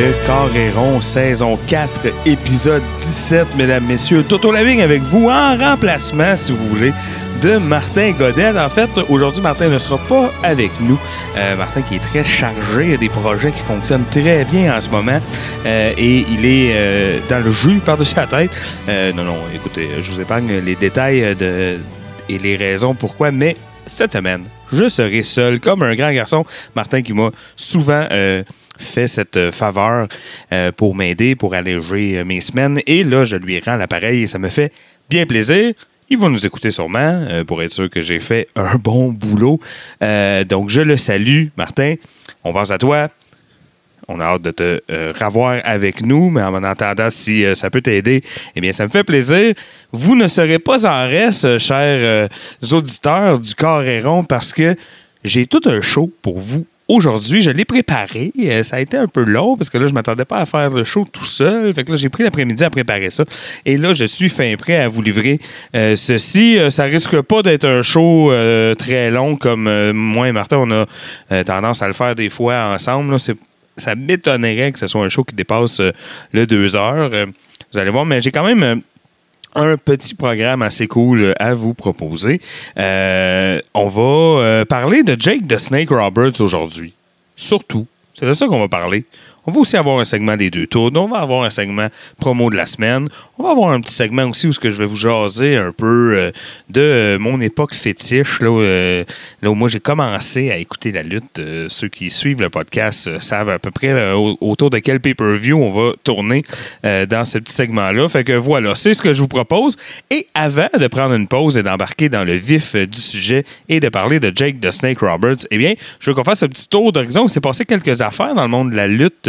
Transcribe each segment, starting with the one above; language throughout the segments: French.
Le Carré saison 4, épisode 17, mesdames, messieurs. Toto Laving avec vous en remplacement, si vous voulez, de Martin Godet. En fait, aujourd'hui, Martin ne sera pas avec nous. Euh, Martin qui est très chargé, il a des projets qui fonctionnent très bien en ce moment euh, et il est euh, dans le jus par-dessus la tête. non, non, écoutez, je vous épargne les détails de, et les raisons pourquoi, mais cette semaine, je serai seul comme un grand garçon. Martin qui m'a souvent fait cette euh, faveur euh, pour m'aider, pour alléger euh, mes semaines. Et là, je lui rends l'appareil et ça me fait bien plaisir. Il va nous écouter sûrement pour être sûr que j'ai fait un bon boulot. donc, je le salue, Martin. On pense à toi. On a hâte de te revoir avec nous, mais en attendant, si ça peut t'aider, eh bien, ça me fait plaisir. Vous ne serez pas en reste, chers auditeurs du Coréron, parce que j'ai tout un show pour vous aujourd'hui. Je l'ai préparé. Euh, ça a été un peu long parce que là, je m'attendais pas à faire le show tout seul. Fait que là, j'ai pris l'après-midi à préparer ça. Et là, je suis fin prêt à vous livrer euh, ceci. Euh, ça risque pas d'être un show très long comme moi et Martin, on a tendance à le faire des fois ensemble. Ça m'étonnerait que ce soit un show qui dépasse le deux heures. vous allez voir, mais j'ai quand même un petit programme assez cool euh, à vous proposer. Euh, on va euh, parler de Jake de Snake Roberts aujourd'hui. Surtout. C'est de ça qu'on va parler. On va aussi avoir un segment des deux tours. On va avoir un segment promo de la semaine. On va avoir un petit segment aussi où je vais vous jaser un peu euh, de euh, mon époque fétiche, là, euh, là où moi j'ai commencé à écouter la lutte. ceux qui suivent le podcast savent à peu près autour de quel pay-per-view on va tourner dans ce petit segment-là. Fait que voilà, c'est ce que je vous propose. Et avant de prendre une pause et d'embarquer dans le vif du sujet et de parler de Jake de Snake Roberts, eh bien, je veux qu'on fasse un petit tour d'horizon. Il s'est passé quelques affaires dans le monde de la lutte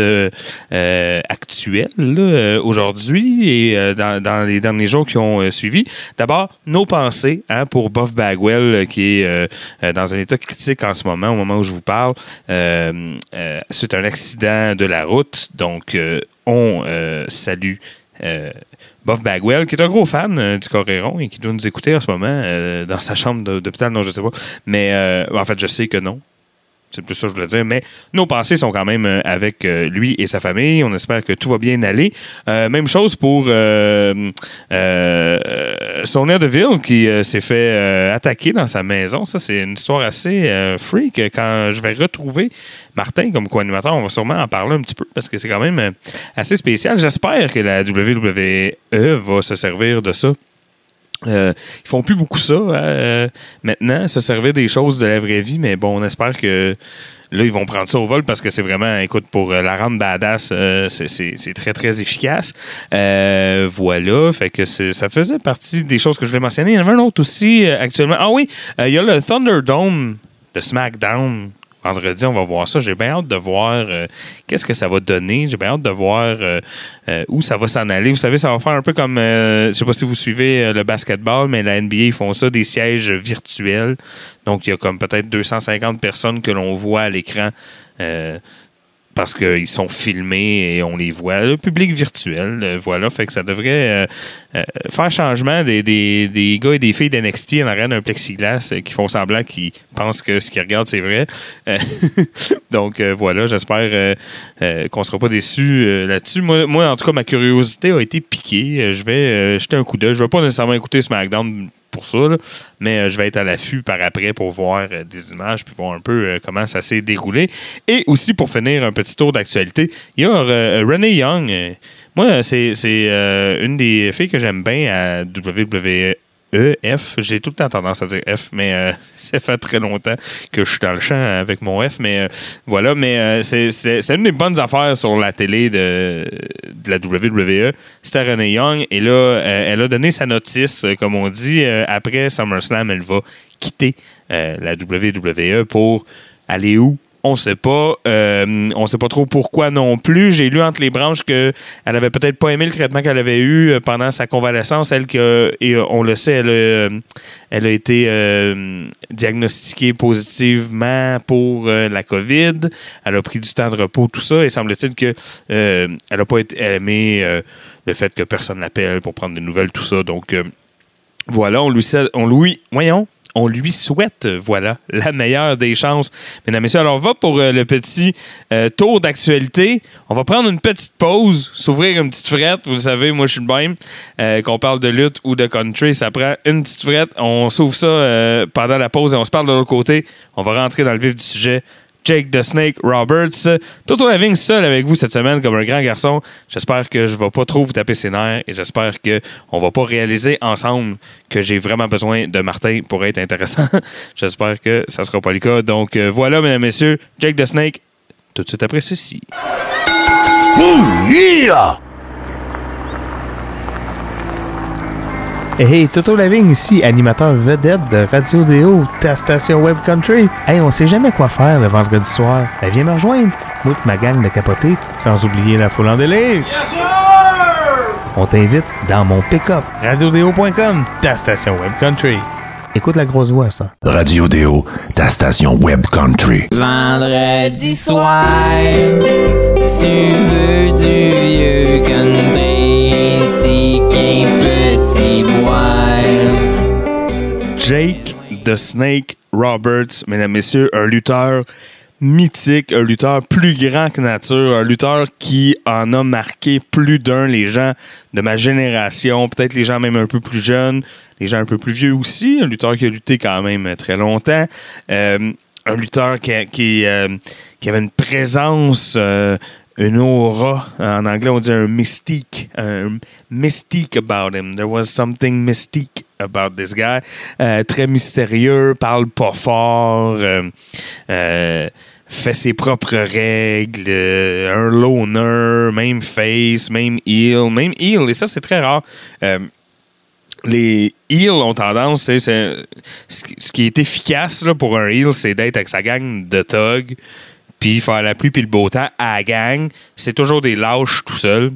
actuelle euh, aujourd'hui et euh, dans, les derniers jours qui ont suivi. D'abord, nos pensées hein, pour Buff Bagwell qui est dans un état critique en ce moment, au moment où je vous parle. C'est un accident de la route, donc on salue. Buff Bagwell, qui est un gros fan du Coréron et qui doit nous écouter en ce moment dans sa chambre d'hôpital. Non, je sais pas. Mais en fait, je sais que non. C'est plus ça que je voulais dire. Mais nos pensées sont quand même euh, avec euh, lui et sa famille. On espère que tout va bien aller. Euh, même chose pour euh, Sonia Deville qui s'est fait attaquer dans sa maison. Ça, c'est une histoire assez freak. Quand je vais retrouver Martin comme co-animateur, on va sûrement en parler un petit peu parce que c'est quand même assez spécial. J'espère que la WWE va se servir de ça euh, ils font plus beaucoup ça hein, euh, maintenant, se servir des choses de la vraie vie, mais bon, on espère que là, ils vont prendre ça au vol parce que c'est vraiment, écoute, pour euh, la rendre badass, euh, c'est très, très efficace. voilà, fait que ça faisait partie des choses que je voulais mentionner. Il y en avait un autre aussi actuellement. Ah oui, il y a le Thunderdome de SmackDown vendredi, on va voir ça. J'ai bien hâte de voir euh, qu'est-ce que ça va donner. J'ai bien hâte de voir euh, euh, où ça va s'en aller. Vous savez, ça va faire un peu comme, je sais pas si vous suivez le basketball, mais la NBA, ils font ça, des sièges virtuels. Donc, il y a comme peut-être 250 personnes que l'on voit à l'écran parce qu'ils sont filmés et on les voit. Le public virtuel, euh, voilà. Fait que ça devrait euh, euh, faire changement des, des, gars et des filles d'NXT en arrière d'un plexiglas qui font semblant qu'ils pensent que ce qu'ils regardent, c'est vrai. donc voilà, j'espère qu'on ne sera pas déçus là-dessus. Moi, moi, en tout cas, ma curiosité a été piquée. Je vais jeter un coup d'œil. Je ne vais pas nécessairement écouter SmackDown pour ça, mais euh, je vais être à l'affût par après pour voir euh, des images puis voir un peu euh, comment ça s'est déroulé. Et aussi pour finir un petit tour d'actualité, il y a Young. moi, c'est une des filles que j'aime bien à WWE E, F. J'ai tout le temps tendance à dire F, mais euh, ça fait très longtemps que je suis dans le champ avec mon F. Mais euh, voilà, mais euh, c'est une des bonnes affaires sur la télé de, de la WWE. C'était Renee Young. Et là, elle a donné sa notice, comme on dit. après SummerSlam, elle va quitter la WWE pour aller où? On sait pas. Euh, on sait pas trop pourquoi non plus. J'ai lu entre les branches qu'elle avait peut-être pas aimé le traitement qu'elle avait eu euh, pendant sa convalescence. Elle que, et euh, on le sait, elle, a- elle a été diagnostiquée positivement pour la COVID. Elle a pris du temps de repos, tout ça. Et semble-t-il que elle a pas aimé le fait que personne l'appelle pour prendre des nouvelles, tout ça. Donc voilà, on lui, on lui, voyons, on lui souhaite, euh, voilà, la meilleure des chances. Mesdames et messieurs, alors on va pour euh, le petit euh, tour d'actualité. On va prendre une petite pause, s'ouvrir une petite frette. Vous le savez, moi je suis le même. Qu'on parle de lutte ou de country, ça prend une petite frette. On s'ouvre ça pendant la pause et on se parle de l'autre côté. On va rentrer dans le vif du sujet. Jake the Snake Roberts. Toto Lavigne seul avec vous cette semaine comme un grand garçon. J'espère que je ne vais pas trop vous taper ses nerfs et j'espère qu'on ne va pas réaliser ensemble que j'ai vraiment besoin de Martin pour être intéressant. j'espère que ça ne sera pas le cas. Donc euh, voilà, mesdames et messieurs, Jake the Snake, tout de suite après ceci. Hey, Toto Lavigne ici, animateur vedette de Radio Déo, ta station Web Country. Hey, on sait jamais quoi faire le vendredi soir. Ben, viens me rejoindre. Moi et ma gang de capotés, sans oublier la foule en délire. On t'invite dans mon pick-up. RadioDéo.com, ta station Web Country. Écoute la grosse voix, ça. Radio Déo, ta station web country. Vendredi soir, tu veux du vieux country, si qu'un petit boire. Jake the Snake Roberts, mesdames, messieurs, un lutteur mythique, un lutteur plus grand que nature, un lutteur qui en a marqué plus d'un, les gens de ma génération, peut-être les gens même un peu plus jeunes, les gens un peu plus vieux aussi, un lutteur qui a lutté quand même très longtemps, Euh, un lutteur euh, qui avait une présence, euh, une aura, en anglais on dit un mystique, un mystique about him. There was something mystique about this guy. Euh, très mystérieux, parle pas fort, euh, euh, fait ses propres règles, un loner, même face, même heel, même heel, et ça c'est très rare. Les heels ont tendance, c'est, c'est- ce qui- ce qui est efficace là, pour un heel, c'est d'être avec sa gang de thugs, puis faire la pluie puis le beau temps à la gang. C'est toujours des lâches tout seul.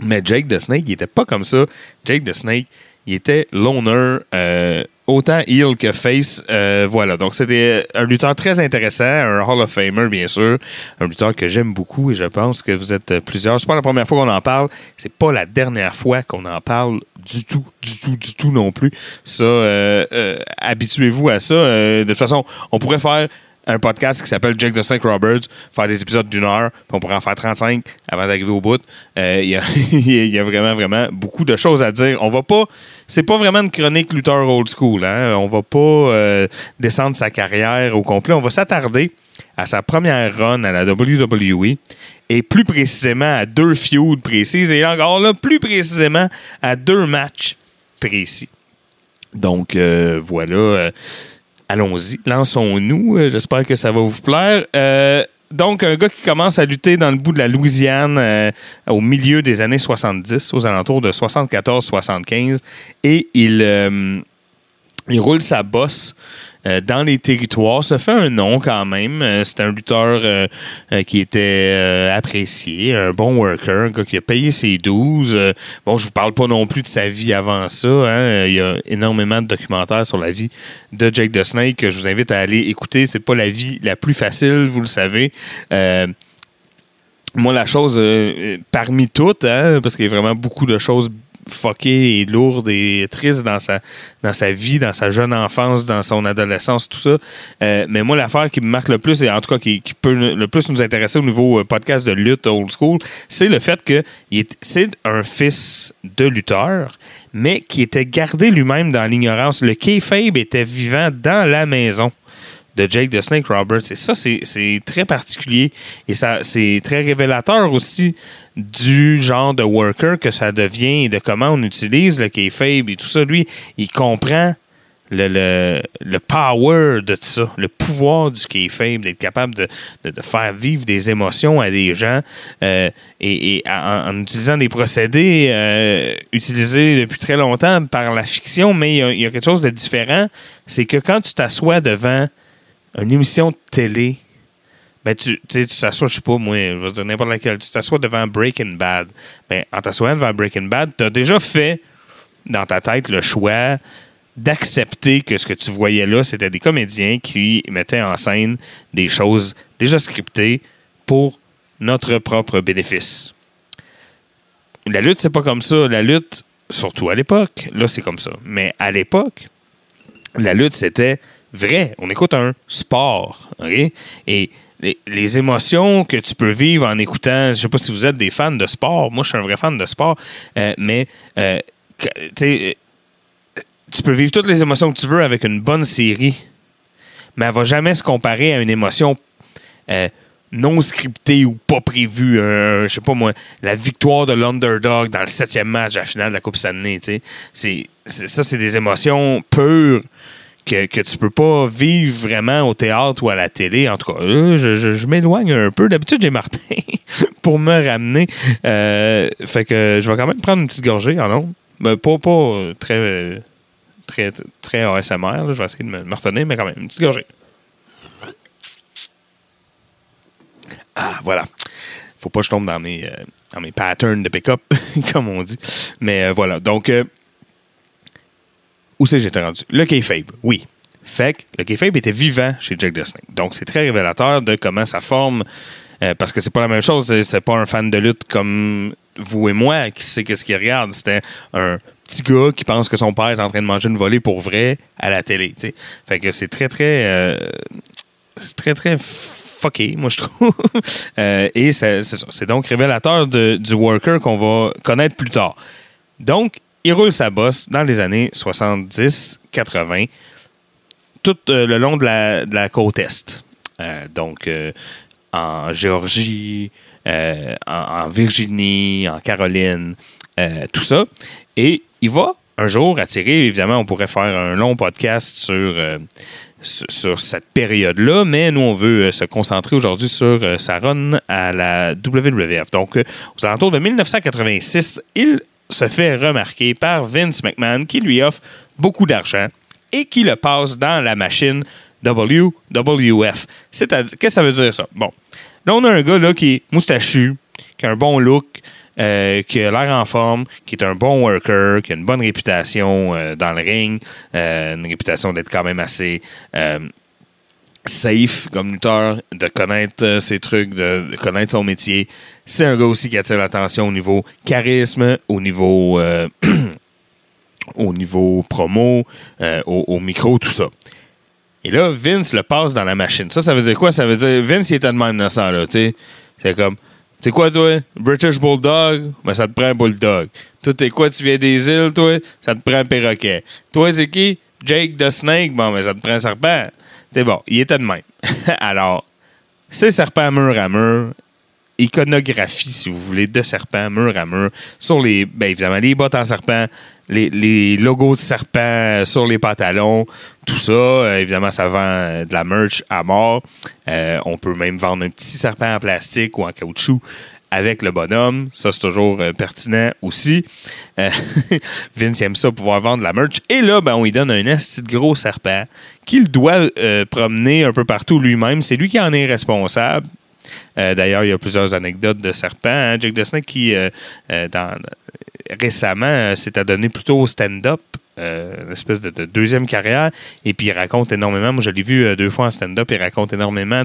Mais Jake the Snake, il était pas comme ça. Jake the Snake, il était loner, euh, autant heel que face. euh, voilà, donc c'était un lutteur très intéressant, un Hall of Famer, bien sûr. Un lutteur que j'aime beaucoup et je pense que vous êtes plusieurs. C'est pas la première fois qu'on en parle. C'est pas la dernière fois qu'on en parle du tout, du tout, du tout non plus. Ça, euh, habituez-vous à ça. De toute façon, on pourrait faire un podcast qui s'appelle Jake the Snake Roberts, faire des épisodes d'une heure, puis on pourrait en faire 35 avant d'arriver au bout. Euh, Il y, a, vraiment, vraiment beaucoup de choses à dire. On va pas. C'est pas vraiment une chronique lutteur old school. Hein? On va pas euh, descendre sa carrière au complet. On va s'attarder à sa première run à la WWE et plus précisément à deux feuds précises et encore là, plus précisément à deux matchs précis. Donc euh, voilà. Allons-y, lançons-nous. Euh, J'espère que ça va vous plaire. Euh, donc, un gars qui commence à lutter dans le bout de la Louisiane euh, au milieu des années 70, aux alentours de 74-75, et il roule sa bosse euh, dans les territoires, se fait un nom quand même. Euh, c'est un lutteur euh, qui était apprécié, un bon worker, un gars qui a payé ses 12. Euh, bon, je vous parle pas non plus de sa vie avant ça. hein. Il y a énormément de documentaires sur la vie de Jake the Snake que je vous invite à aller écouter. C'est pas la vie la plus facile, vous le savez. Moi, la chose parmi toutes, hein, parce qu'il y a vraiment beaucoup de choses fuckées et lourdes et tristes dans sa, dans sa vie, dans sa jeune enfance, dans son adolescence, tout ça. Euh, mais moi, l'affaire qui me marque le plus, et en tout cas qui, peut le plus nous intéresser au niveau euh, podcast de lutte old school, c'est le fait que c'est un fils de lutteur, mais qui était gardé lui-même dans l'ignorance. Le kayfabe était vivant dans la maison de Jake the Snake Roberts. Et ça, c'est c'est très particulier. Et ça c'est très révélateur aussi du genre de worker que ça devient et de comment on utilise le kayfabe et tout ça. Lui, il comprend le, le, le power de ça, le pouvoir du kayfabe, d'être capable de, de, de faire vivre des émotions à des gens euh, et, en, utilisant des procédés euh, utilisés depuis très longtemps par la fiction, mais il y y a quelque chose de différent, c'est que quand tu t'assois devant une émission de télé ben tu sais, tu t'assois, je sais pas, moi, je veux dire n'importe laquelle, tu t'assois devant Breaking Bad. Ben, en t'assoyant devant Breaking Bad, tu as déjà fait dans ta tête le choix d'accepter que ce que tu voyais là, c'était des comédiens qui mettaient en scène des choses déjà scriptées pour notre propre bénéfice. La lutte, c'est pas comme ça. La lutte, surtout à l'époque, là, c'est comme ça. Mais à l'époque, la lutte, c'était vrai. On écoute un sport. OK? Et les, émotions que tu peux vivre en écoutant, je sais pas si vous êtes des fans de sport. Moi, je suis un vrai fan de sport. euh, mais, euh, euh, tu peux vivre toutes les émotions que tu veux avec une bonne série, mais elle va jamais se comparer à une émotion non scriptée ou pas prévue. Je sais pas moi, la victoire de l'underdog dans le septième match à la finale de la Coupe Stanley. ça, c'est des émotions pures que, que tu peux pas vivre vraiment au théâtre ou à la télé. En tout cas, je, je- m'éloigne un peu. D'habitude, j'ai Martin pour me ramener. Euh, fait que je vais quand même prendre une petite gorgée en long. Ben, pas, pas euh, très, très, très ASMR. Je vais essayer de me, retenir, mais quand même, une petite gorgée. Ah, voilà. Faut pas que je tombe dans mes, euh, dans mes patterns de pick-up, comme on dit. Mais voilà. Donc, où c'est que j'étais rendu? Le kayfabe, oui. Fait que le kayfabe était vivant chez Jack the Snake. Donc, c'est très révélateur de comment ça forme. euh, parce que c'est pas la même chose. C'est- pas un fan de lutte comme vous et moi qui sait qu'est-ce qu'il regarde. C'était un petit gars qui pense que son père est en train de manger une volée pour vrai à la télé. tu sais. Fait que c'est très, très. euh, c'est très, très fucké, moi, je trouve. Euh, et. C'est donc révélateur de- du worker qu'on va connaître plus tard. Donc, il roule sa bosse dans les années 70-80, tout euh, le long de la, de la côte Est. Euh, donc, euh, en Géorgie, en, Virginie, en Caroline, tout ça. Et il va un jour attirer, évidemment, on pourrait faire un long podcast sur, sur, cette période-là, mais nous, on veut se concentrer aujourd'hui sur sa run à la WWF. Donc, aux alentours de 1986, il se fait remarquer par Vince McMahon qui lui offre beaucoup d'argent et qui le passe dans la machine WWF. C'est-à-dire, qu'est-ce que ça veut dire ça? Bon, là, on a un gars là, qui est moustachu, qui a un bon look, euh, qui a l'air en forme, qui est un bon worker, qui a une bonne réputation euh, dans le ring, euh, une réputation d'être quand même assez safe comme lutteur, de connaître euh, ses trucs, de, connaître son métier. C'est un gars aussi qui attire l'attention au niveau charisme, au niveau, euh, au niveau promo, euh, au, micro, tout ça. Et là, Vince le passe dans la machine. Ça, ça veut dire quoi? Ça veut dire Vince, il était de même ça, là, tu sais. C'est comme, c'est quoi, toi? British Bulldog? Ben, ça te prend un Bulldog. Toi, t'es quoi? Tu viens des îles, toi? Ça te prend un perroquet. Toi, c'est qui? Jake the Snake? Bon, ben, ça te prend un serpent. C'est bon, il était de même. Alors, c'est serpent mur à mur. Iconographie, si vous voulez, de serpent mur à mur. Sur les, ben évidemment, les bottes en serpent, les, les logos de serpent sur les pantalons, tout ça. Euh, évidemment, ça vend euh, de la merch à mort. Euh, on peut même vendre un petit serpent en plastique ou en caoutchouc avec le bonhomme. Ça, c'est toujours euh, pertinent aussi. Euh, Vince aime ça, pouvoir vendre la merch. Et là, ben, on lui donne un assez de gros serpent qu'il doit euh, promener un peu partout lui-même. C'est lui qui en est responsable. D'ailleurs, il y a plusieurs anecdotes de serpents. hein. Jake the Snake qui, récemment, s'est adonné plutôt au stand-up. une espèce de, de deuxième carrière. Et puis, il raconte énormément. Moi, je l'ai vu deux fois en stand-up. Il raconte énormément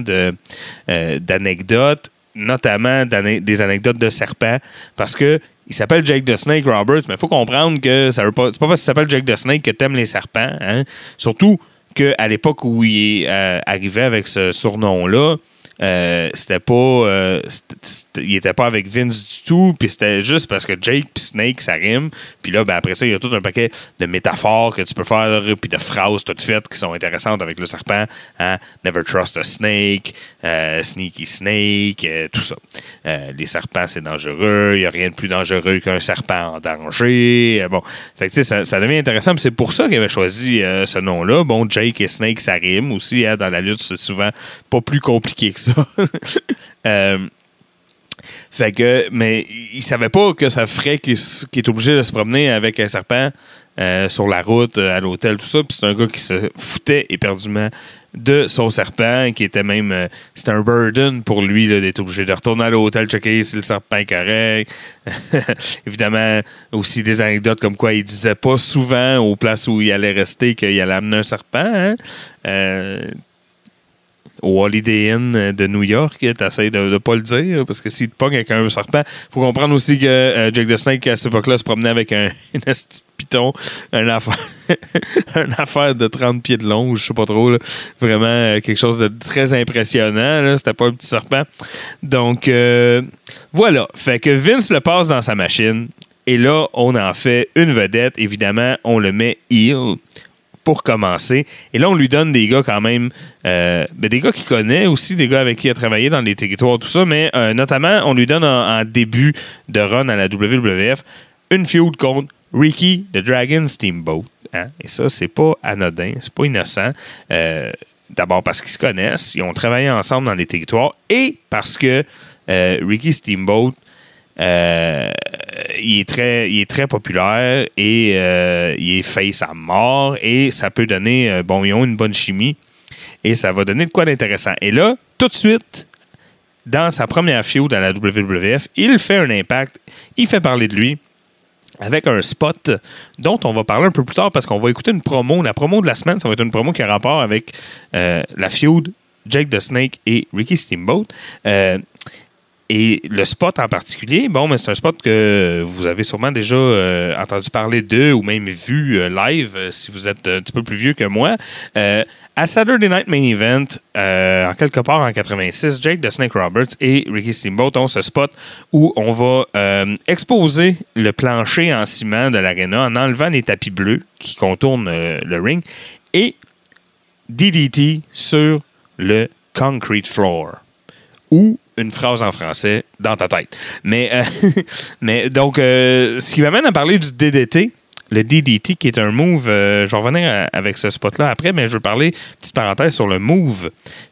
d'anecdotes, notamment des anecdotes de serpents. Parce que il s'appelle Jake the Snake Roberts, mais il faut comprendre que ça veut pas. C'est pas parce qu'il s'appelle Jake the Snake que t'aimes les serpents. Hein? Surtout qu'à l'époque où il est euh, arrivé avec ce surnom-là, euh, c'était pas. euh, il était pas avec Vince du tout, puis c'était juste parce que Jake puis Snake, ça rime. Puis là, ben, après ça, il y a tout un paquet de métaphores que tu peux faire, puis de phrases toutes faites qui sont intéressantes avec le serpent. hein. Never trust a snake, euh, sneaky snake, tout ça. Les serpents, c'est dangereux. Il n'y a rien de plus dangereux qu'un serpent en danger. Bon, ça, ça devient intéressant. C'est pour ça qu'il avait choisi ce nom-là. Bon, Jake et Snake, ça rime aussi. hein, dans la lutte, c'est souvent pas plus compliqué que ça. Euh, Fait que, mais il savait pas que ça ferait qu'il qu'il est obligé de se promener avec un serpent euh, sur la route, euh, à l'hôtel, tout ça. Puis c'est un gars qui se foutait éperdument de son serpent, qui était même. c'était un burden pour lui d'être obligé de retourner à l'hôtel, checker si le serpent est correct. Évidemment, aussi des anecdotes comme quoi il disait pas souvent aux places où il allait rester qu'il allait amener un serpent. hein. Au Holiday Inn de New York, t'essayes de ne pas le dire, parce que s'il te pogne avec un serpent, faut comprendre aussi que euh, Jake the Snake, à cette époque-là, se promenait avec un, une piton, une affaire de 30 pieds de long, je sais pas trop, vraiment euh, quelque chose de très impressionnant, c'était pas un petit serpent. Donc, euh, voilà, fait que Vince le passe dans sa machine, et là, on en fait une vedette, évidemment, on le met heel pour commencer. Et là, on lui donne des gars quand même, euh, ben, des gars qu'il connaît aussi, des gars avec qui il a travaillé dans les territoires, tout ça, mais euh, notamment, on lui donne en, début de run à la WWF une feud contre Ricky the Dragon Steamboat. hein. Et ça, c'est pas anodin, c'est pas innocent. Euh, D'abord parce qu'ils se connaissent, ils ont travaillé ensemble dans les territoires et parce que Ricky Steamboat euh, il, est très, il est très populaire et euh, il est face à mort et ça peut donner, euh, bon, ils ont une bonne chimie et ça va donner de quoi d'intéressant. Et là, tout de suite, dans sa première feud à la WWF, il fait un impact, il fait parler de lui avec un spot dont on va parler un peu plus tard parce qu'on va écouter une promo. La promo de la semaine, ça va être une promo qui a rapport avec la feud Jake the Snake et Ricky Steamboat. Et le spot en particulier, bon, mais c'est un spot que vous avez sûrement déjà euh, entendu parler d'eux ou même vu euh, live euh, si vous êtes un petit peu plus vieux que moi. À Saturday Night Main Event, en quelque part en 86, Jake the Snake Roberts et Ricky Steamboat ont ce spot où on va exposer le plancher en ciment de l'aréna en enlevant les tapis bleus qui contournent le ring et DDT sur le concrete floor une phrase en français dans ta tête. Mais, euh, mais donc, euh, ce qui m'amène à parler du DDT, le DDT, qui est un move, euh, je vais revenir avec ce spot-là après, mais je veux parler, petite parenthèse, sur le move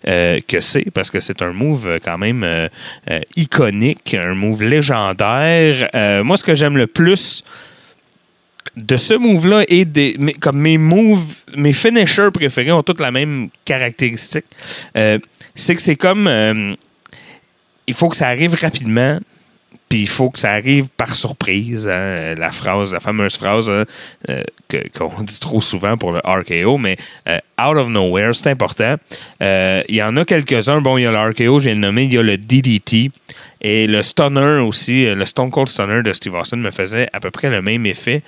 euh, que c'est, parce que c'est un move euh, quand même iconique, un move légendaire. Moi, ce que j'aime le plus de ce move-là et des, comme mes moves, mes finishers préférés ont toutes la même caractéristique. C'est que c'est comme. Il faut que ça arrive rapidement, puis il faut que ça arrive par surprise. hein, la phrase, la fameuse phrase hein, euh, qu'on dit trop souvent pour le RKO, mais euh, out of nowhere, c'est important. Euh, Il y en a quelques-uns. Bon, il y a le RKO, le nommer, il y a le DDT. Et le stunner aussi, le Stone Cold Stunner de Steve Austin me faisait à peu près le même effet.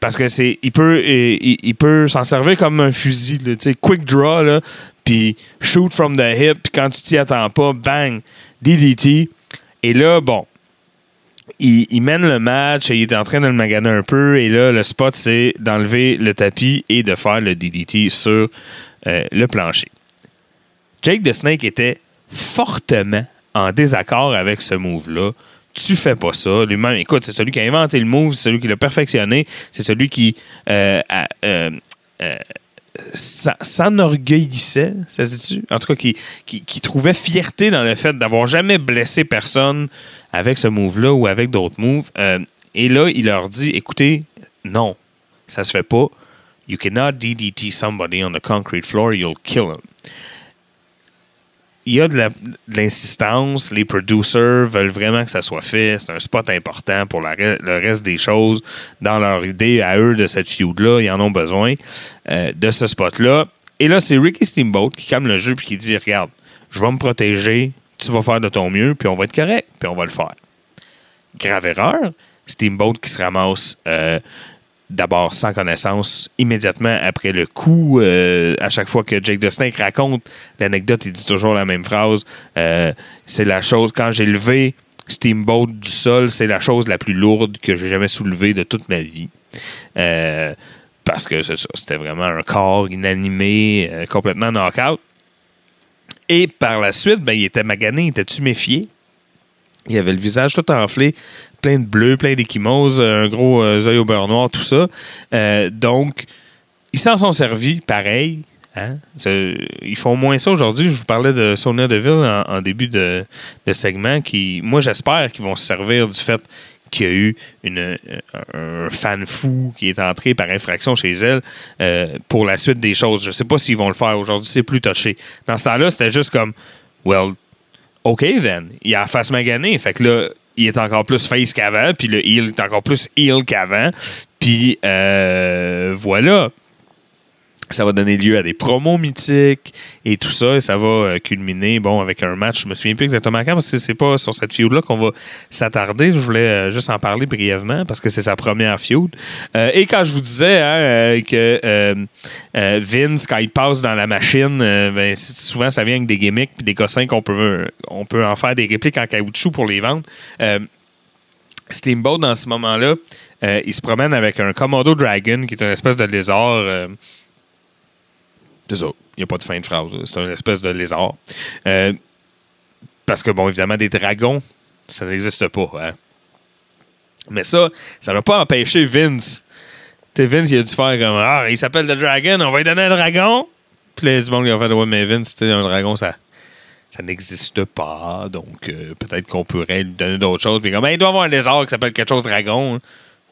Parce que c'est il peut il, peut s'en servir comme un fusil là, quick draw là puis shoot from the hip puis quand tu t'y attends pas bang DDT et là bon il, il mène le match et il est en train de le maganer un peu et là le spot c'est d'enlever le tapis et de faire le DDT sur euh, le plancher Jake the Snake était fortement en désaccord avec ce move-là. Tu fais pas ça. Lui-même, écoute, c'est celui qui a inventé le move, c'est celui qui l'a perfectionné, c'est celui qui euh, a, euh, s'enorgueillissait, ça se dit-tu? En tout cas, qui, qui, trouvait fierté dans le fait d'avoir jamais blessé personne avec ce move-là ou avec d'autres moves. Euh, et là, il leur dit écoutez, non, ça se fait pas. You cannot DDT somebody on the concrete floor, you'll kill him il y a de l'insistance. Les producers veulent vraiment que ça soit fait. C'est un spot important pour le reste des choses. Dans leur idée à eux de cette feud-là, ils en ont besoin euh, de ce spot-là. Et là, c'est Ricky Steamboat qui calme le jeu et qui dit Regarde, je vais me protéger, tu vas faire de ton mieux, puis on va être correct, puis on va le faire. Grave erreur. Steamboat qui se ramasse euh, d'abord sans connaissance immédiatement après le coup. euh, à chaque fois que Jake the Snake raconte l'anecdote, il dit toujours la même phrase. Euh, c'est la chose, quand j'ai levé Steamboat du sol, c'est la chose la plus lourde que j'ai jamais soulevée de toute ma vie. Euh, parce que c'était vraiment un corps inanimé, complètement knock-out. Et par la suite, ben, il était magané, il était tuméfié. Il avait le visage tout enflé, plein de bleu, plein d'échymoses, un gros euh, œil au beurre noir, tout ça. Euh, donc, ils s'en sont servis, pareil, Hein? Ils font moins ça aujourd'hui. Je vous parlais de Sonia Deville en, en début de, segment. Qui, moi, j'espère qu'ils vont se servir du fait qu'il y a eu une, un fan fou qui est entré par infraction chez elle euh, pour la suite des choses. Je sais pas s'ils vont le faire aujourd'hui. C'est plus touché. Dans ce temps-là, c'était juste comme, well, OK, then. Il a la face maganée. Fait que là, il est encore plus face qu'avant. Puis le heel est encore plus heel qu'avant. Puis euh, voilà. Ça va donner lieu à des promos mythiques et tout ça. Et ça va euh, culminer bon, avec un match. Je me souviens plus exactement quand parce que c'est pas sur cette feud-là qu'on va s'attarder. Je voulais euh, juste en parler brièvement parce que c'est sa première feud. Euh, et quand je vous disais hein, que Vince, quand il passe dans la machine, ben, souvent ça vient avec des gimmicks puis des cossins qu'on peut, on peut en faire des répliques en caoutchouc pour les vendre. Steamboat, dans ce moment-là, il se promène avec un Komodo Dragon, qui est une espèce de lézard. C'est ça. Il n'y a pas de fin de phrase. C'est une espèce de lézard. Euh, parce que, bon, évidemment, des dragons, ça n'existe pas. hein. Mais ça, ça n'a pas empêché Vince. Tu Vince, il a dû faire comme Ah, il s'appelle The Dragon, on va lui donner un dragon. Puis là, il du monde qui a fait Ouais, mais Vince, un dragon, ça, n'existe pas. Donc, euh, peut-être qu'on pourrait lui donner d'autres choses. Puis comme, il doit avoir un lézard qui s'appelle quelque chose dragon.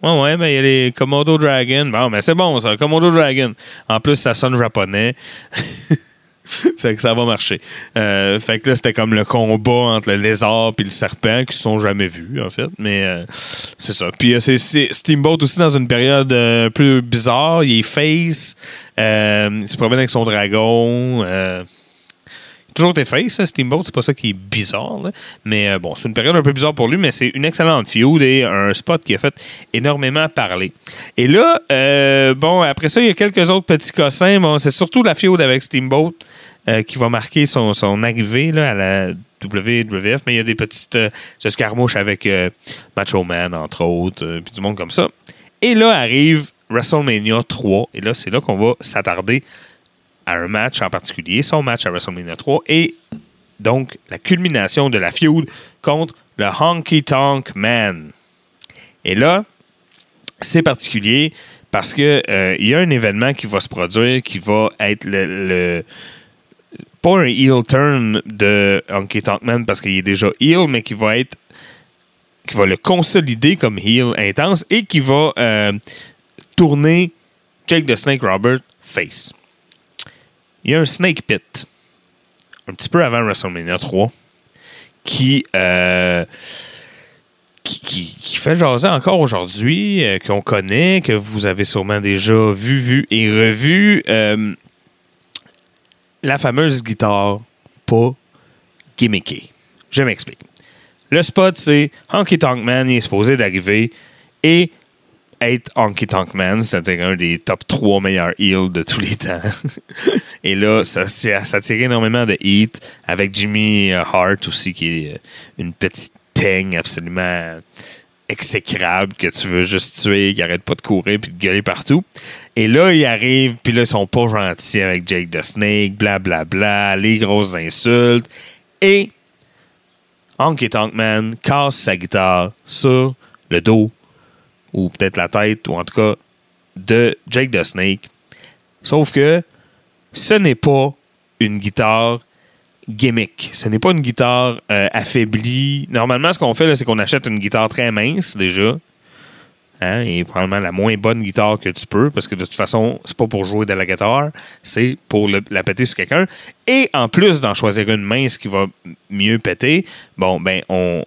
Ouais, ouais, mais il y a les Komodo Dragon. Bon, mais c'est bon, ça, Komodo Dragon. En plus, ça sonne japonais. fait que ça va marcher. Euh, fait que là, c'était comme le combat entre le lézard et le serpent qui se sont jamais vus, en fait. Mais euh, c'est ça. Puis euh, c'est, Steamboat aussi dans une période euh, peu bizarre. Il est face. Euh, il se promène avec son dragon. Toujours été face, hein, Steamboat, c'est pas ça qui est bizarre. là. Mais euh, bon, c'est une période un peu bizarre pour lui, mais c'est une excellente feud et un spot qui a fait énormément parler. Et là, euh, bon, après ça, il y a quelques autres petits cossins. Bon, c'est surtout la feud avec Steamboat euh, qui va marquer son, arrivée là, à la WWF, mais il y a des petites escarmouches avec Macho Man, entre autres, puis du monde comme ça. Et là arrive WrestleMania 3, et là, c'est là qu'on va s'attarder à un match en particulier, son match à WrestleMania 3, et donc la culmination de la feud contre le Honky Tonk Man. Et là, c'est particulier parce que euh, il y a un événement qui va se produire qui va être le, pas un heel turn de Honky Tonk Man parce qu'il est déjà heel, mais qui va être qui va le consolider comme heel intense et qui va euh, tourner Jake the Snake Robert face. Il y a un Snake Pit un petit peu avant WrestleMania 3 qui euh, qui- qui fait jaser encore aujourd'hui, euh, qu'on connaît, que vous avez sûrement déjà vu, vu et revu. Euh, la fameuse guitare pas gimmickée. Je m'explique. Le spot, c'est Honky Tonk Man, il est supposé d'arriver et être Honky Tonk Man, c'est-à-dire un des top 3 meilleurs heels de tous les temps. et là, ça, ça énormément de heat avec Jimmy euh, Hart aussi, qui est euh, une petite teigne absolument exécrable que tu veux juste tuer, qui arrête pas de courir puis de gueuler partout. Et là, il arrive, puis là, ils sont pas gentils avec Jake the Snake, blablabla, bla, bla, les grosses insultes. Et Honky Tonk Man casse sa guitare sur le dos, ou peut-être la tête, ou en tout cas de Jake the Snake. Sauf que ce n'est pas une guitare gimmick. Ce n'est pas une guitare euh, affaiblie. Normalement, ce qu'on fait, c'est qu'on achète une guitare très mince déjà. Hein, et probablement la moins bonne guitare que tu peux, parce que de toute façon, c'est pas pour jouer de la guitare, c'est pour la péter sur quelqu'un. Et en plus d'en choisir une mince qui va mieux péter, bon, ben, on,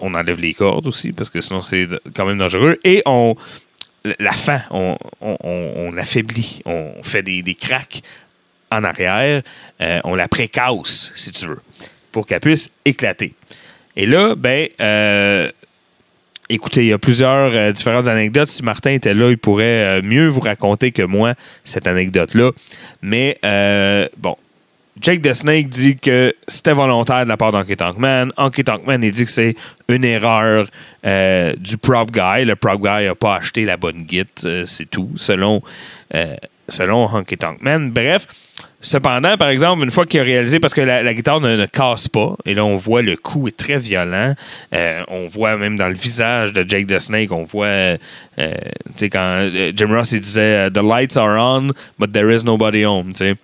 on enlève les cordes aussi, parce que sinon, c'est quand même dangereux. Et on. La fin, on, on, on- l'affaiblit. On fait des, des cracks en arrière. Euh, on la précasse, si tu veux, pour qu'elle puisse éclater. Et là, ben, euh, écoutez, il y a plusieurs euh, différentes anecdotes. Si Martin était là, il pourrait mieux vous raconter que moi cette anecdote-là. Mais bon, Jake the Snake dit que c'était volontaire de la part d'Honky Tonk Man. Honky Tonk Man, il dit que c'est une erreur euh, du prop guy. Le prop guy n'a pas acheté la bonne git, euh, c'est tout, selon, euh, selon. Bref, Cependant, par exemple, une fois qu'il a réalisé, parce que la, guitare ne, ne casse pas, et là, on voit le coup est très violent. Euh, on voit même dans le visage de Jake the Snake, on voit, euh, tu sais, quand euh, Jim Ross, il disait The lights are on, but there is nobody home. tu sais.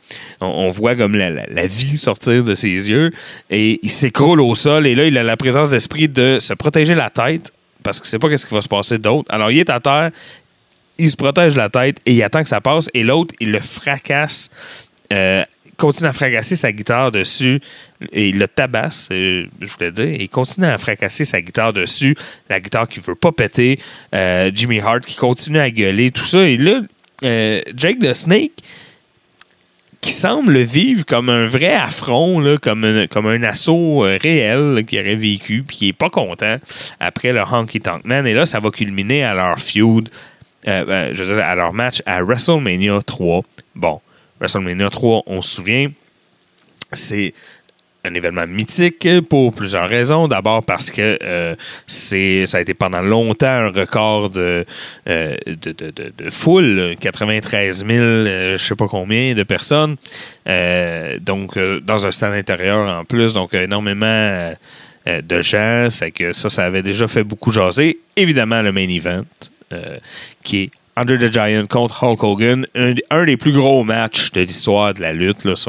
On, on voit comme la, vie sortir de ses yeux, et il s'écroule au sol, et là, il a la présence d'esprit de se protéger la tête, parce qu'il sait pas qu'est-ce qui va se passer d'autre. Alors, il est à terre, il se protège la tête, et il attend que ça passe, et l'autre, il le fracasse euh, continue à fracasser sa guitare dessus et le tabasse, euh, je voulais dire, et il continue à fracasser sa guitare dessus, la guitare qui veut pas péter, euh, Jimmy Hart qui continue à gueuler, tout ça. Et là, Jake the Snake qui semble vivre comme un vrai affront, comme, un, assaut réel qu'il aurait vécu, puis qui est pas content après le Honky Tonk Man. Et là, ça va culminer à leur feud, euh, je veux dire, à leur match à WrestleMania 3. Bon, WrestleMania 3, on se souvient, c'est un événement mythique pour plusieurs raisons. D'abord parce que euh, c'est ça a été pendant longtemps un record de, euh, de, de- de- de foule, 93 000, euh, je sais pas combien de personnes. Euh, donc, dans un stade intérieur en plus, donc énormément de gens. Fait que ça, ça avait déjà fait beaucoup jaser. Évidemment, le main event, qui est Under the Giant contre Hulk Hogan, un, des plus gros matchs de l'histoire de la lutte, là, si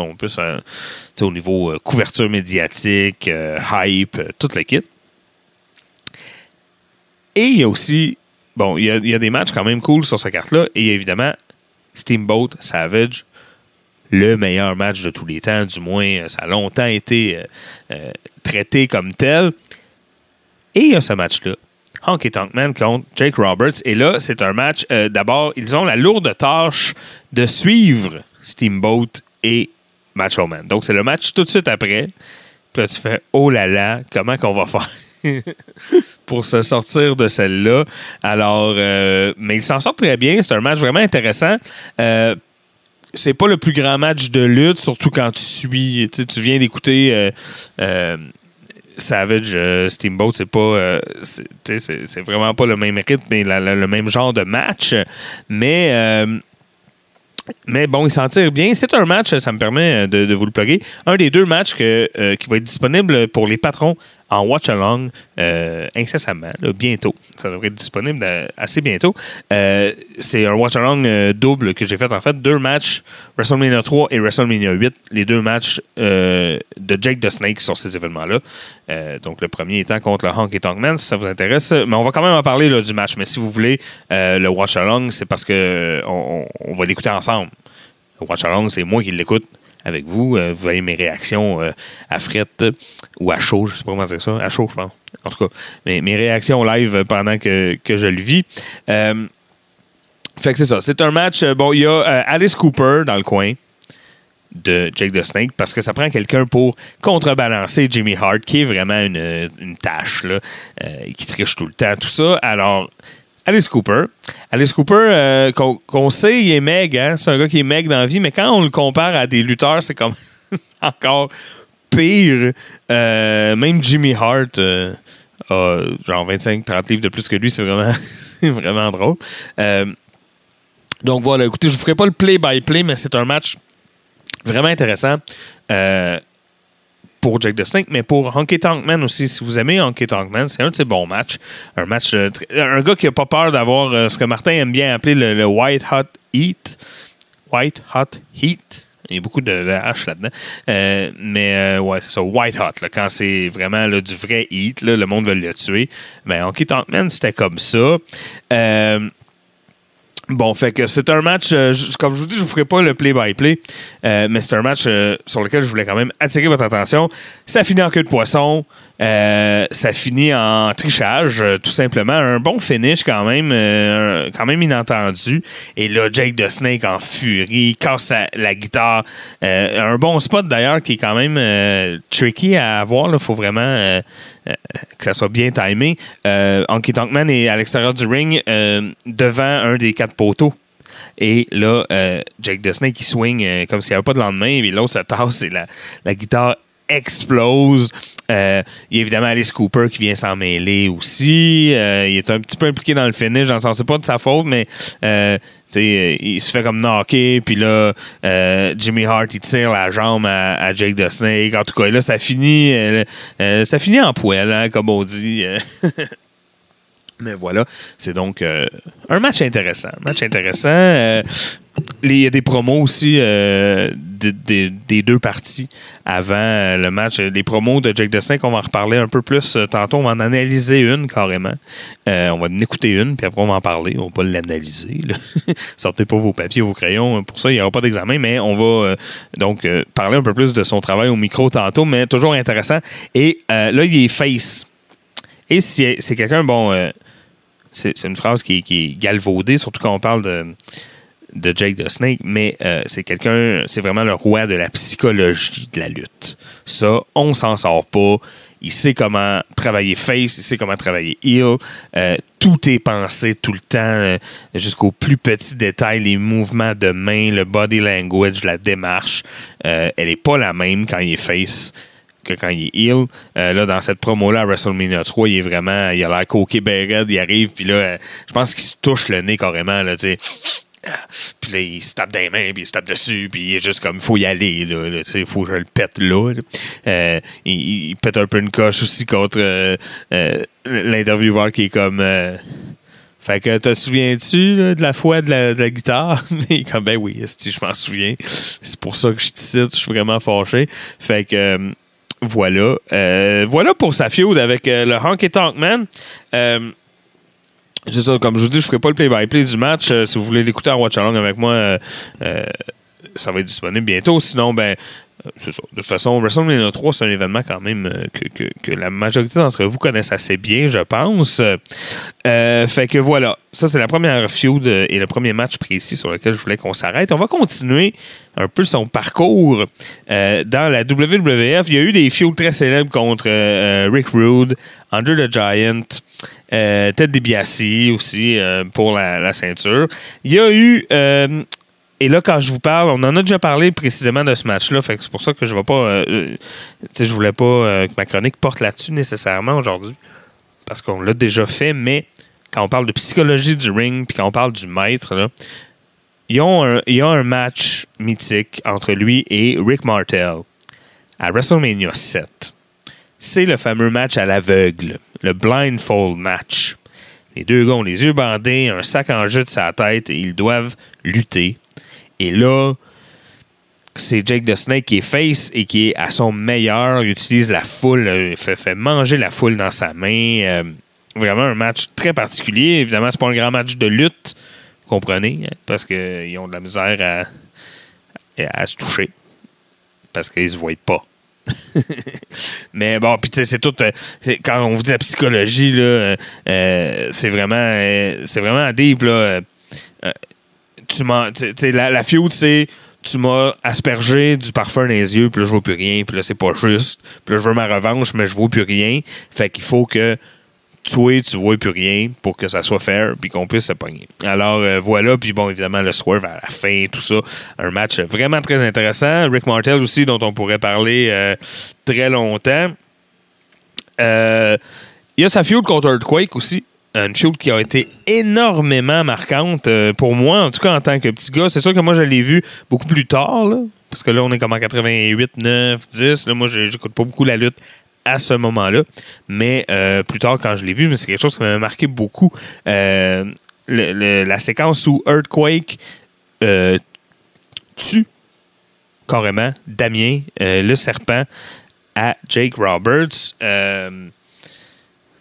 au niveau euh, couverture médiatique, euh, hype, euh, tout le kit. Et il y a aussi, bon, il y a, y a des matchs quand même cool sur cette carte-là, et il y a évidemment Steamboat Savage, le meilleur match de tous les temps, du moins, ça a longtemps été traité comme tel. Et il y a ce match-là. Honky Tonk Man contre Jake Roberts. Et là, c'est un match. euh, D'abord, ils ont la lourde tâche de suivre Steamboat et Macho Man. Donc, c'est le match tout de suite après. Puis là, tu fais Oh là là, comment qu'on va faire pour se sortir de celle-là? Alors, euh, mais ils s'en sortent très bien. C'est un match vraiment intéressant. Euh, c'est pas le plus grand match de lutte, surtout quand tu suis. Tu viens d'écouter euh, Savage euh, Steamboat, c'est pas. euh, c'est- vraiment pas le même rythme et la- la- le même genre de match. Mais. euh, bon, il s'en tire bien. C'est un match, ça me permet de, vous le plugger. Un des deux matchs qui va être disponible pour les patrons en watch along euh, incessamment, bientôt. Ça devrait être disponible euh, assez bientôt. Euh, c'est un watch along euh, double que j'ai fait en fait. Deux matchs, WrestleMania 3 et WrestleMania 8. Les deux matchs de Jake the Snake sur ces événements-là. Donc le premier étant contre le Honky Tonk Man, si ça vous intéresse. Mais on va quand même en parler là, du match. Mais si vous voulez le watch along, c'est parce que on, on- va l'écouter ensemble. Le watch along, c'est moi qui l'écoute avec vous. Euh, vous voyez mes réactions euh, à frette ou à chaud, je sais pas comment dire ça. À chaud, je pense. En tout cas, mes, mes réactions live pendant que, que je le vis. Euh, fait que c'est ça. C'est un match. euh, Bon, il y a euh, Alice Cooper dans le coin de Jake the Snake parce que ça prend quelqu'un pour contrebalancer Jimmy Hart, qui est vraiment une, une tâche, là, euh, qui triche tout le temps, tout ça. Alors, Alice Cooper. Alice Cooper, euh, qu'on sait, il est meg, hein? c'est un gars qui est meg dans la vie, mais quand on le compare à des lutteurs, c'est comme encore pire. Euh, même Jimmy Hart euh, a genre 25-30 livres de plus que lui, c'est vraiment, vraiment drôle. Donc voilà, écoutez, je ne vous ferai pas le play-by-play, mais c'est un match vraiment intéressant pour Jake the Snake, mais pour Honky Tonk Man aussi. Si vous aimez Honky Tonk Man, c'est un de ses bons matchs. Un match, euh, un gars qui n'a pas peur d'avoir euh, ce que Martin aime bien appeler le, White Hot Heat. White Hot Heat. Il y a beaucoup de, de H là-dedans. Euh, mais ouais, c'est ça, White Hot. là, quand c'est vraiment du vrai Heat, là, le monde veut le tuer. Mais Honky Tonk Man, c'était comme ça. Bon, fait que c'est un match, euh, comme je vous dis, je vous ferai pas le play-by-play, euh, mais c'est un match euh, sur lequel je voulais quand même attirer votre attention. Ça finit en queue de poisson, euh, ça finit en trichage, euh, tout simplement. Un bon finish quand même, euh, quand même inattendu. Et là, Jake the Snake en furie, casse la guitare. Un bon spot d'ailleurs qui est quand même tricky à avoir. Il faut vraiment que ça soit bien timé. Euh, Honky Tonk Man est à l'extérieur du ring devant un des quatre poteaux. Et là, Jake the Snake, il swing comme s'il n'y avait pas de lendemain. Et l'autre se tasse et la, la guitare explose. Euh, il y a évidemment Alice Cooper qui vient s'en mêler aussi. Euh, il est un petit peu impliqué dans le finish, sens, c'est pas de sa faute, mais euh, sais, il se fait comme knocker, puis là, Jimmy Hart, il tire la jambe à, Jake the Snake. En tout cas, là, ça finit, ça finit en poêle, hein, comme on dit. Mais voilà, c'est donc euh, un match intéressant. Match intéressant. Euh, Il y a des promos aussi euh, de- de- des deux parties avant le match. Les promos de Jake the Snake, on va en reparler un peu plus tantôt. On va en analyser une carrément. On va en écouter une, puis après on va en parler. On va pas l'analyser. Sortez pas vos papiers, vos crayons. Pour ça, il n'y aura pas d'examen, mais on va donc parler un peu plus de son travail au micro tantôt, mais toujours intéressant. Et là, il est face. Et c'est quelqu'un, bon, c'est une phrase qui, est galvaudée, surtout quand on parle de, de Jake the Snake, mais euh, c'est quelqu'un, c'est vraiment le roi de la psychologie de la lutte. Ça, on s'en sort pas. Il sait comment travailler face, il sait comment travailler heel. Euh, tout est pensé tout le temps, euh, jusqu'aux plus petits détails, les mouvements de main, le body language, la démarche. Euh, elle est pas la même quand il est face que quand il est heel. Euh, là, dans cette promo-là, à WrestleMania 3, il est vraiment. Il a l'air coqué ben raide, il arrive, puis là, euh, je pense qu'il se touche le nez carrément, là, tu sais. Puis là, il se tape les mains, puis il se tape dessus, puis il est juste comme, il faut y aller, là, là, faut que je le pète là. Euh, il, pète un peu une coche aussi contre euh, l'intervieweur qui est comme. fait que te souviens-tu de la fois de la, de la guitare? Comme ben oui, je m'en souviens. C'est pour ça que je te cite, je suis vraiment fâché. Fait que voilà. Euh, voilà pour sa feud avec euh, le Honky Tonk Man. Euh, c'est ça, comme je vous dis, je ferai pas le play-by-play du match. Euh, si vous voulez l'écouter en watch-along avec moi, euh, euh, ça va être disponible bientôt. Sinon, ben, euh, c'est ça. De toute façon, WrestleMania 3, c'est un événement quand même euh, que, que- la majorité d'entre vous connaissent assez bien, je pense. Euh, fait que voilà. Ça, c'est la première feud euh, et le premier match précis sur lequel je voulais qu'on s'arrête. On va continuer un peu son parcours euh, dans la WWF. Il y a eu des feuds très célèbres contre euh, Rick Rude, Under the Giant, euh, Ted DiBiase aussi euh, pour la, ceinture. Il y a eu euh, et là, quand je vous parle, on en a déjà parlé précisément de ce match-là. C'est pour ça que je ne vais pas. euh, euh, je voulais pas euh, que ma chronique porte là-dessus nécessairement aujourd'hui. Parce qu'on l'a déjà fait, mais quand on parle de psychologie du ring, puis quand on parle du maître, il y a un match mythique entre lui et Rick Martel à WrestleMania 7. C'est le fameux match à l'aveugle, le blindfold match. Les deux gars ont les yeux bandés, un sac en jeu de sa tête et ils doivent lutter. Et là, c'est Jake the Snake qui est face et qui est à son meilleur. Il utilise la foule, euh, fait, fait manger la foule dans sa main. Euh, vraiment un match très particulier. Évidemment, c'est pas un grand match de lutte, vous comprenez, hein, parce qu'ils ont de la misère à, à se toucher. Parce qu'ils se voient pas. Mais bon, puis tu sais, c'est tout. euh, quand on vous dit la psychologie, euh, euh, c'est vraiment, euh, c'est vraiment deep, là. Tu m'as, la, la feud, c'est tu m'as aspergé du parfum dans les yeux, puis là, je vois plus rien, puis là, c'est pas juste. Puis là, je veux ma revanche, mais je vois plus rien. Fait qu'il faut que toi, tu vois plus rien pour que ça soit fair, puis qu'on puisse se pogner. Alors, euh, voilà, puis bon, évidemment, le swerve à la fin, tout ça. Un match vraiment très intéressant. Rick Martel aussi, dont on pourrait parler euh, très longtemps. Euh, il y a sa feud contre Earthquake aussi. Une feud qui a été énormément marquante euh, pour moi, en tout cas en tant que petit gars. C'est sûr que moi, je l'ai vu beaucoup plus tard, parce que là, on est comme en 88, 9, 10. Là, moi, j'écoute pas beaucoup la lutte à ce moment-là. Mais euh, plus tard, quand je l'ai vu, c'est quelque chose qui m'a marqué beaucoup. Euh, la séquence où Earthquake tue carrément Damien, le serpent, à Jake Roberts.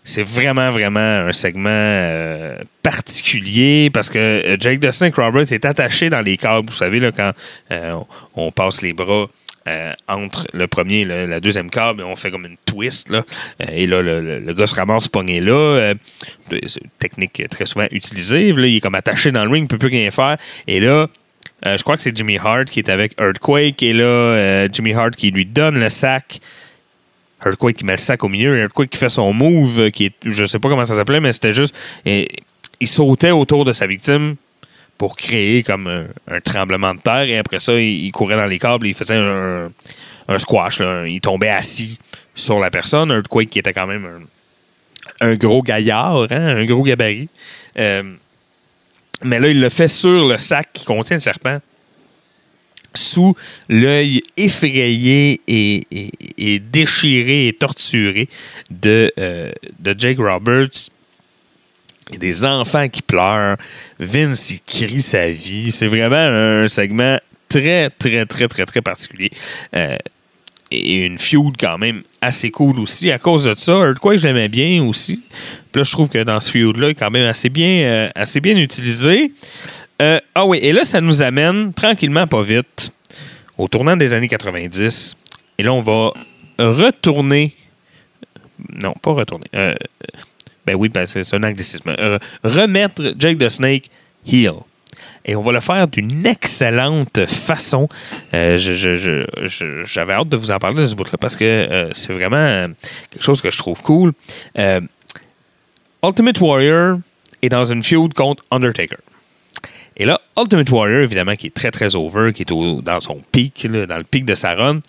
C'est vraiment, vraiment un segment euh, particulier parce que euh, Jake the Snake Roberts est attaché dans les câbles. Vous savez, là, quand euh, on, passe les bras euh, entre le premier et la deuxième câble, on fait comme une twist. Là, Euh, et là, le, le- le gars se ramasse pogné là. Euh, c'est une technique très souvent utilisée. Là, il est comme attaché dans le ring, il ne peut plus rien faire. Et là, je crois que c'est Jimmy Hart qui est avec Earthquake. Et là, Jimmy Hart qui lui donne le sac. Earthquake qui met le sac au milieu. Earthquake qui fait son move, euh, qui est, je sais pas comment ça s'appelait, mais c'était juste. il sautait autour de sa victime pour créer comme un, tremblement de terre. Et après ça, il, courait dans les câbles et il faisait un, squash. Il tombait assis sur la personne. Earthquake qui était quand même un, un gros gaillard, hein, un gros gabarit. Euh, mais là, il le fait sur le sac qui contient le serpent sous l'œil effrayé et, et- déchiré et torturé de, euh, de Jake Roberts. Des enfants qui pleurent. Vince, il crie sa vie. C'est vraiment un segment très, très, très, très, très particulier. Euh, et une feud quand même assez cool aussi. À cause de ça, Earthquake, je l'aimais bien aussi. Puis là, je trouve que dans ce feud-là, il est quand même assez bien, euh, assez bien utilisé. Euh, ah oui, et là, ça nous amène tranquillement, pas vite, au tournant des années 90. Et là, on va retourner. Non, pas retourner. Euh, ben oui, ben c'est c'est un anglicisme. Euh, remettre Jake the Snake heel. Et on va le faire d'une excellente façon. Euh, je- je- J'avais hâte de vous en parler de ce bout-là parce que c'est vraiment quelque chose que je trouve cool. Ultimate Warrior est dans une feud contre Undertaker. Et là, Ultimate Warrior, évidemment, qui est très, très over, qui est dans son pic, dans le pic de sa run.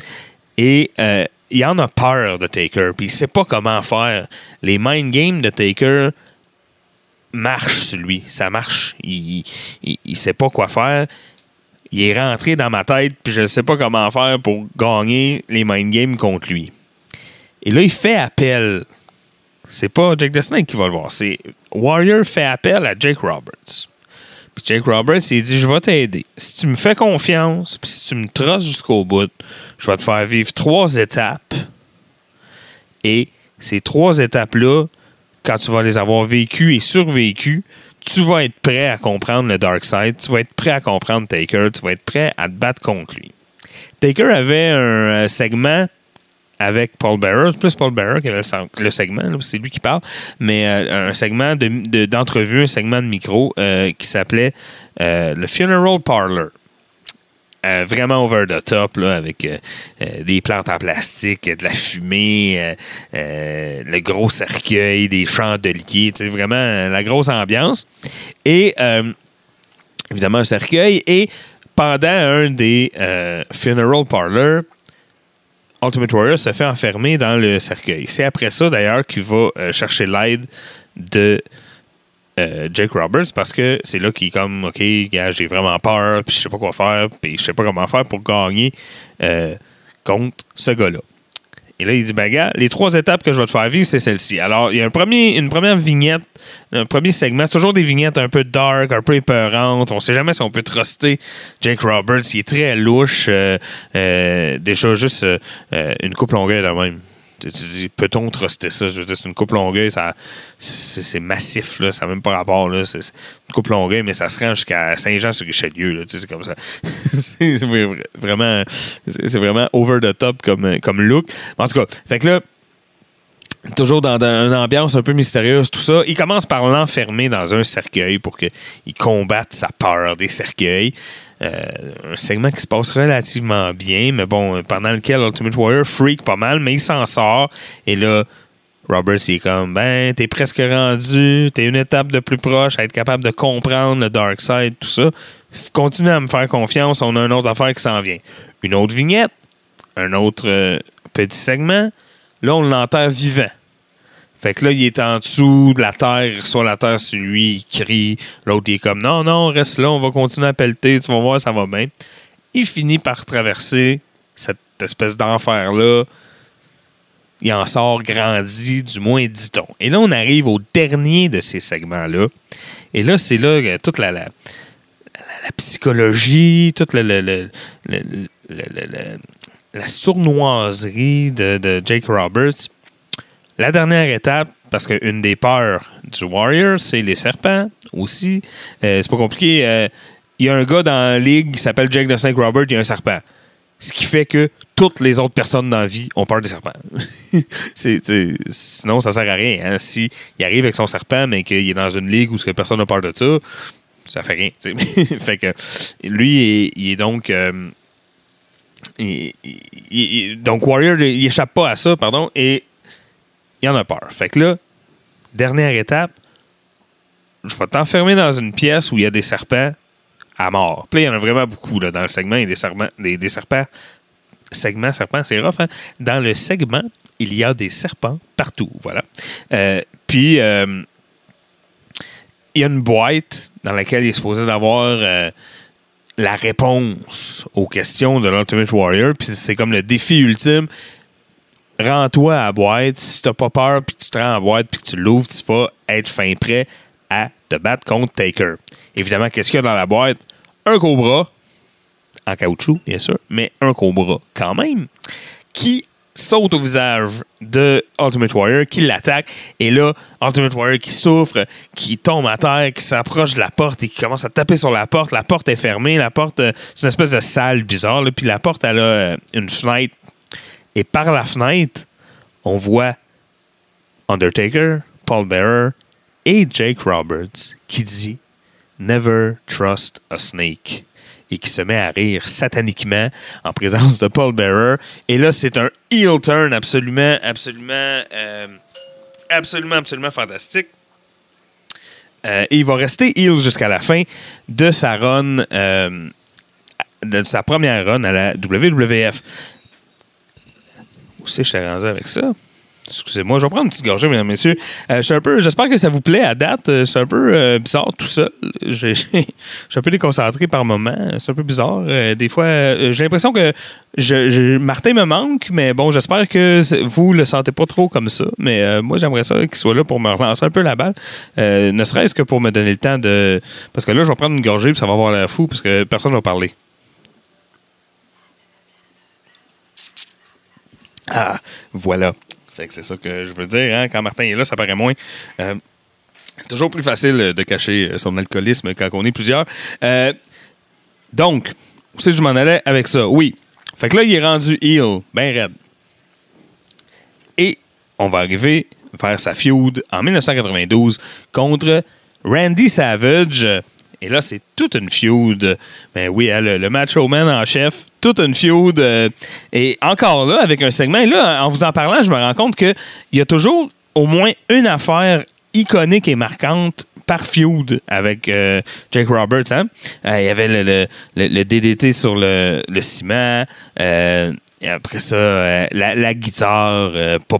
Et euh, il en a peur de Taker, puis il sait pas comment faire. Les mind games de Taker marchent sur lui. Ça marche. Il, il, il sait pas quoi faire. Il est rentré dans ma tête, puis je ne sais pas comment faire pour gagner les mind games contre lui. Et là, il fait appel. C'est pas Jake the Snake qui va le voir. C'est Warrior fait appel à Jake Roberts. Puis Jake Roberts, il dit Je vais t'aider. Si tu me fais confiance, puis si tu me trosses jusqu'au bout, je vais te faire vivre trois étapes. Et ces trois étapes-là, quand tu vas les avoir vécues et survécues, tu vas être prêt à comprendre le Dark Side, tu vas être prêt à comprendre Taker, tu vas être prêt à te battre contre lui. Taker avait un euh, segment avec Paul Bearer, plus Paul Bearer qui avait le, segment, c'est lui qui parle, mais euh, un segment de- de- d'entrevue, un segment de micro euh, qui s'appelait euh, le Funeral Parlor. Vraiment over the top, là, avec des plantes en plastique, de la fumée, le gros cercueil, des chandeliers, vraiment la grosse ambiance. Et évidemment un cercueil. Et pendant un des funeral parlors, Ultimate Warrior se fait enfermer dans le cercueil. C'est après ça, d'ailleurs, qu'il va euh, chercher l'aide de euh, Jake Roberts parce que c'est là qu'il est comme, OK, j'ai vraiment peur, puis je sais pas quoi faire, puis je sais pas comment faire pour gagner euh, contre ce gars-là. Et là, il dit, ben, gars, les trois étapes que je vais te faire vivre, c'est celle-ci. Alors, il y a une première vignette, un premier segment. C'est toujours des vignettes un peu dark, un peu épeurantes. On sait jamais si on peut truster Jake Roberts. Il est très louche. euh, euh, déjà, juste euh, une coupe longueuil de même. Tu, dis, peut-on truster ça? Je veux dire, c'est une coupe longueuil, ça, c'est, massif, là. Ça n'a même pas rapport, là. C'est, une coupe longueuil, mais ça se rend jusqu'à Saint-Jean-sur-Richelieu, là. C'est comme ça. c'est vra- vraiment, c'est c'est vraiment over the top comme, comme look. En tout cas, fait que là, toujours dans, dans une ambiance un peu mystérieuse, tout ça. Il commence par l'enfermer dans un cercueil pour qu'il combatte sa peur des cercueils. Euh, un segment qui se passe relativement bien, mais bon, pendant lequel Ultimate Warrior freak pas mal, mais il s'en sort. Et là, Roberts, il est comme, ben, t'es presque rendu, t'es une étape de plus proche à être capable de comprendre le Dark Side, tout ça. Continue à me faire confiance, on a une autre affaire qui s'en vient. Une autre vignette, un autre euh, petit segment. Là, on l'enterre vivant. Fait que là, il est en dessous de la terre, il la terre sur lui, il crie. L'autre, il est comme non, non, reste là, on va continuer à pelleter, tu vas voir, ça va bien. Il finit par traverser cette espèce d'enfer-là. Il en sort grandi, du moins dit-on. Et là, on arrive au dernier de ces segments-là. Et là, c'est là que toute la, la, la- la psychologie, toute le- la sournoiserie de, de Jake Roberts. La dernière étape, parce qu'une des peurs du Warrior, c'est les serpents aussi. Euh, c'est pas compliqué. euh, Il y a un gars dans la ligue qui s'appelle Jake the Snake Robert, il y a un serpent. Ce qui fait que toutes les autres personnes dans la vie ont peur des serpents. Sinon, ça sert à rien. Hein. Si il arrive avec son serpent, mais qu'il est dans une ligue où personne n'a peur de ça, ça fait rien. fait que lui, il est, donc. euh, donc, Warrior, il échappe pas à ça, pardon, et il en a peur. Fait que là, dernière étape, je vais t'enfermer dans une pièce où il y a des serpents à mort. Là, il y en a vraiment beaucoup là, dans le segment. Il y a des serpents, des, des serpents segment serpent, c'est rough. hein? Dans le segment, il y a des serpents partout. Voilà. Euh, puis, euh, il y a une boîte dans laquelle il est supposé d'avoir euh, la réponse aux questions de l'Ultimate Warrior. Puis, c'est comme le défi ultime. Rends-toi à la boîte. Si t'as pas peur, puis tu te rends à la boîte, puis tu l'ouvres, tu vas être fin prêt à te battre contre Taker. Évidemment, qu'est-ce qu'il y a dans la boîte? Un cobra, en caoutchouc, bien sûr, mais un cobra quand même, qui saute au visage de Ultimate Warrior, qui l'attaque, et là, Ultimate Warrior qui souffre, qui tombe à terre, qui s'approche de la porte et qui commence à taper sur la porte. La porte est fermée, la porte, euh, c'est une espèce de salle bizarre, là, puis la porte, elle a euh, une fenêtre, et par la fenêtre, on voit Undertaker, Paul Bearer et Jake Roberts qui dit Never trust a snake et qui se met à rire sataniquement en présence de Paul Bearer. Et là, c'est un heel turn absolument, absolument, euh, absolument, absolument fantastique. Euh, et il va rester heel jusqu'à la fin de sa run, euh, de sa première run à la WWF. Je rendu avec ça? Excusez-moi, je vais prendre une petite gorgée, mesdames messieurs. Euh, un peu, j'espère que ça vous plaît à date. Euh, C'est un peu euh, bizarre tout seul. Je suis un peu déconcentré par moment. C'est un peu bizarre. Euh, des fois, euh, j'ai l'impression que je, Martin me manque, mais bon, j'espère que vous le sentez pas trop comme ça. Mais euh, moi, j'aimerais ça qu'il soit là pour me relancer un peu la balle. Euh, ne serait-ce que pour me donner le temps de. Parce que là, je vais prendre une gorgée puis ça va avoir l'air fou parce que personne ne va parler. Ah, voilà. Fait que c'est ça que je veux dire. Hein? Quand Martin est là, ça paraît moins. Euh, c'est toujours plus facile de cacher son alcoolisme quand on est plusieurs. Euh, donc, où c'est que je m'en allais avec ça? Oui. Fait que là, il est rendu heel, ben raide. Et on va arriver vers sa feud en 1992 contre Randy Savage. Et là, c'est toute une feud. Ben oui, hein, le, le Macho Man en chef, toute une feud. euh, et encore là, avec un segment. Et là, en vous en parlant, je me rends compte qu'il y a toujours au moins une affaire iconique et marquante par feud avec euh, Jake Roberts. hein. Euh, il y avait le, le- le- DDT sur le, ciment. et après ça, la, guitare pas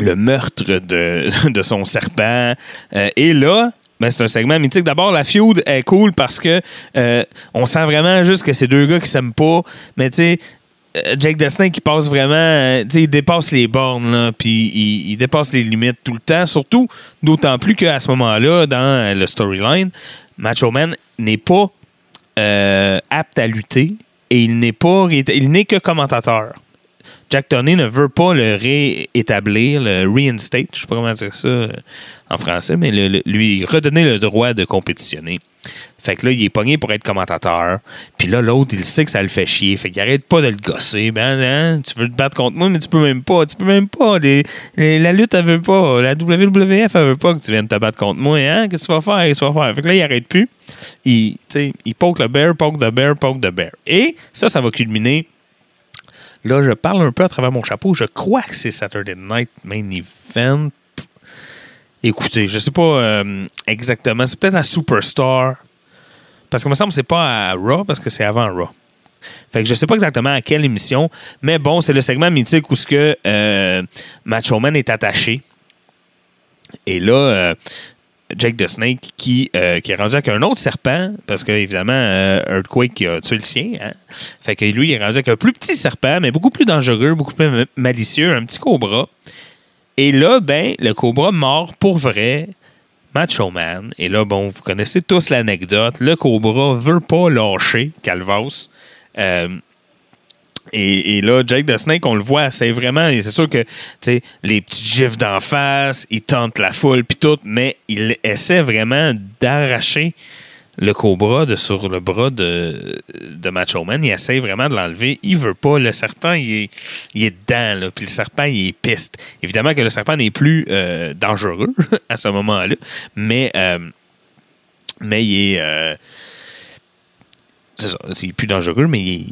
le meurtre de, de son serpent. Et là, ben, c'est un segment mythique. D'abord, la feud est cool parce que euh, on sent vraiment juste que c'est deux gars qui s'aiment pas. Mais tu sais, euh, Jake Destin qui passe vraiment, euh, tu sais, il dépasse les bornes, puis il, dépasse les limites tout le temps. Surtout, d'autant plus qu'à ce moment-là, dans le storyline, Macho Man n'est pas apte à lutter et il n'est pas, il n'est que commentateur. Jack Tony ne veut pas le réétablir, le reinstate, je sais pas comment dire ça euh, en français, mais lui redonner le droit de compétitionner. Fait que là, il est pogné pour être commentateur. Puis là, l'autre, il sait que ça le fait chier. Fait qu'il arrête pas de le gosser. Ben, hein, tu veux te battre contre moi, mais tu peux même pas. Tu peux même pas. La lutte, elle veut pas. La WWF, elle veut pas que tu viennes te battre contre moi. Hein? Qu'est-ce que tu vas faire? Qu'est-ce que tu vas faire? Fait que là, il arrête plus. Il, il poke le bear, poke the bear, poke the bear. Et ça, ça va culminer Là, je parle un peu à travers mon chapeau. Je crois que c'est Saturday Night Main Event. Écoutez, je sais pas euh, exactement. C'est peut-être à Superstar. Parce que me semble que c'est pas à Raw, parce que c'est avant Raw. Fait que je sais pas exactement à quelle émission. Mais bon, c'est le segment mythique où ce que euh, Macho Man est attaché. Et là, euh, Jake the Snake qui, euh, qui est rendu avec un autre serpent, parce que évidemment, euh, Earthquake a tué le sien. hein. Fait que lui, il est rendu avec un plus petit serpent, mais beaucoup plus dangereux, beaucoup plus ma- malicieux, un petit cobra. Et là, ben, le cobra mord pour vrai Macho Man. Et là, bon, vous connaissez tous l'anecdote. Le cobra veut pas lâcher Calvas. Euh, et, là, Jake the Snake, on le voit, c'est vraiment. et C'est sûr que, tu sais, les petits gifs d'en face, il tente la foule, puis tout, mais il essaie vraiment d'arracher le cobra de sur le bras de, de Macho Man. Il essaie vraiment de l'enlever. Il veut pas. Le serpent, il est, il est dedans, puis le serpent, il est piste. Évidemment que le serpent n'est plus euh, dangereux à ce moment-là, mais, euh, mais il est. euh, c'est ça. Il est plus dangereux, mais il est,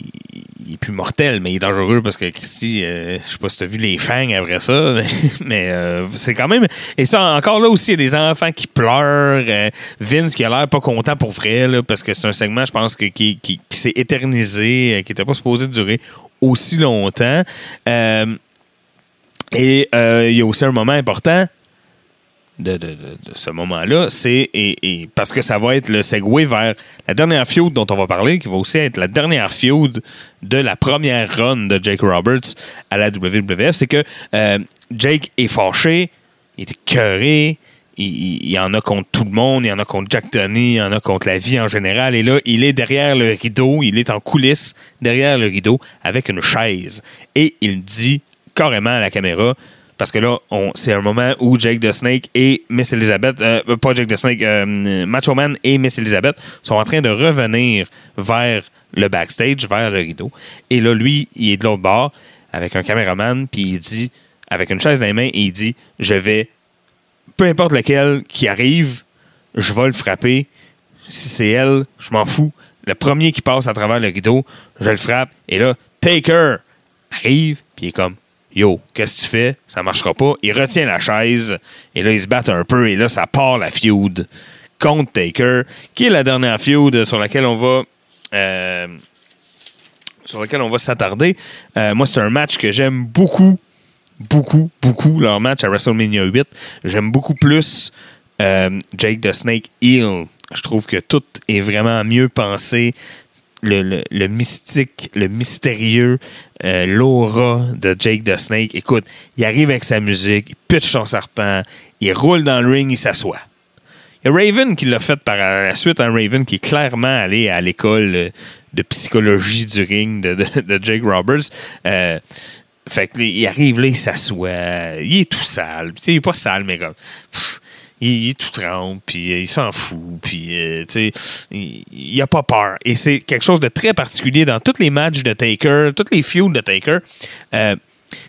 il est plus mortel, mais il est dangereux parce que Christy, euh, je sais pas si t'as vu les fangs après ça, mais, euh, c'est quand même. Et ça, encore là aussi, il y a des enfants qui pleurent. euh, Vince qui a l'air pas content pour vrai, là, parce que c'est un segment, je pense, qui, qui- s'est éternisé, euh, qui était pas supposé durer aussi longtemps. Euh, et il y a aussi un moment important de, ce moment-là, c'est et, parce que ça va être le segue vers la dernière feud dont on va parler, qui va aussi être la dernière feud de la première run de Jake Roberts à la WWF, c'est que euh, Jake est fâché, il est écœuré, il, il- en a contre tout le monde, il en a contre Jack Tony, il en a contre la vie en général, et là, il est derrière le rideau, il est en coulisses derrière le rideau avec une chaise, et il dit carrément à la caméra, parce que là, c'est un moment où Jake the Snake et Miss Elizabeth, euh, pas Jake the Snake, euh, Macho Man et Miss Elizabeth sont en train de revenir vers le backstage, vers le rideau. Et là, lui, il est de l'autre bord avec un caméraman, puis il dit, avec une chaise dans les mains, il dit Je vais, peu importe lequel qui arrive, je vais le frapper. Si c'est elle, je m'en fous. Le premier qui passe à travers le rideau, je le frappe. Et là, Taker arrive, puis il est comme Yo, qu'est-ce que tu fais? Ça marchera pas. Il retient la chaise, et là, ils se battent un peu, et là, ça part la feud contre Taker, qui est la dernière feud sur laquelle on va. euh, sur laquelle on va s'attarder. Euh, moi, c'est un match que j'aime beaucoup, beaucoup, beaucoup, leur match à WrestleMania 8. J'aime beaucoup plus euh, Jake the Snake Heel. Je trouve que tout est vraiment mieux pensé. Le, le- mystique, le mystérieux, euh, l'aura de Jake the Snake. Écoute, il arrive avec sa musique, il pitch son serpent, il roule dans le ring, il s'assoit. Il y a Raven qui l'a fait par la suite, un Raven qui est clairement allé à l'école de psychologie du ring de, de- Jake Roberts. Euh, fait que il arrive là, il s'assoit, il est tout sale. Il est pas sale, mais comme. Il, tout trempe, puis euh, il s'en fout, puis euh, tu sais, il, il a pas peur. Et c'est quelque chose de très particulier dans tous les matchs de Taker, tous les feuds de Taker. Euh,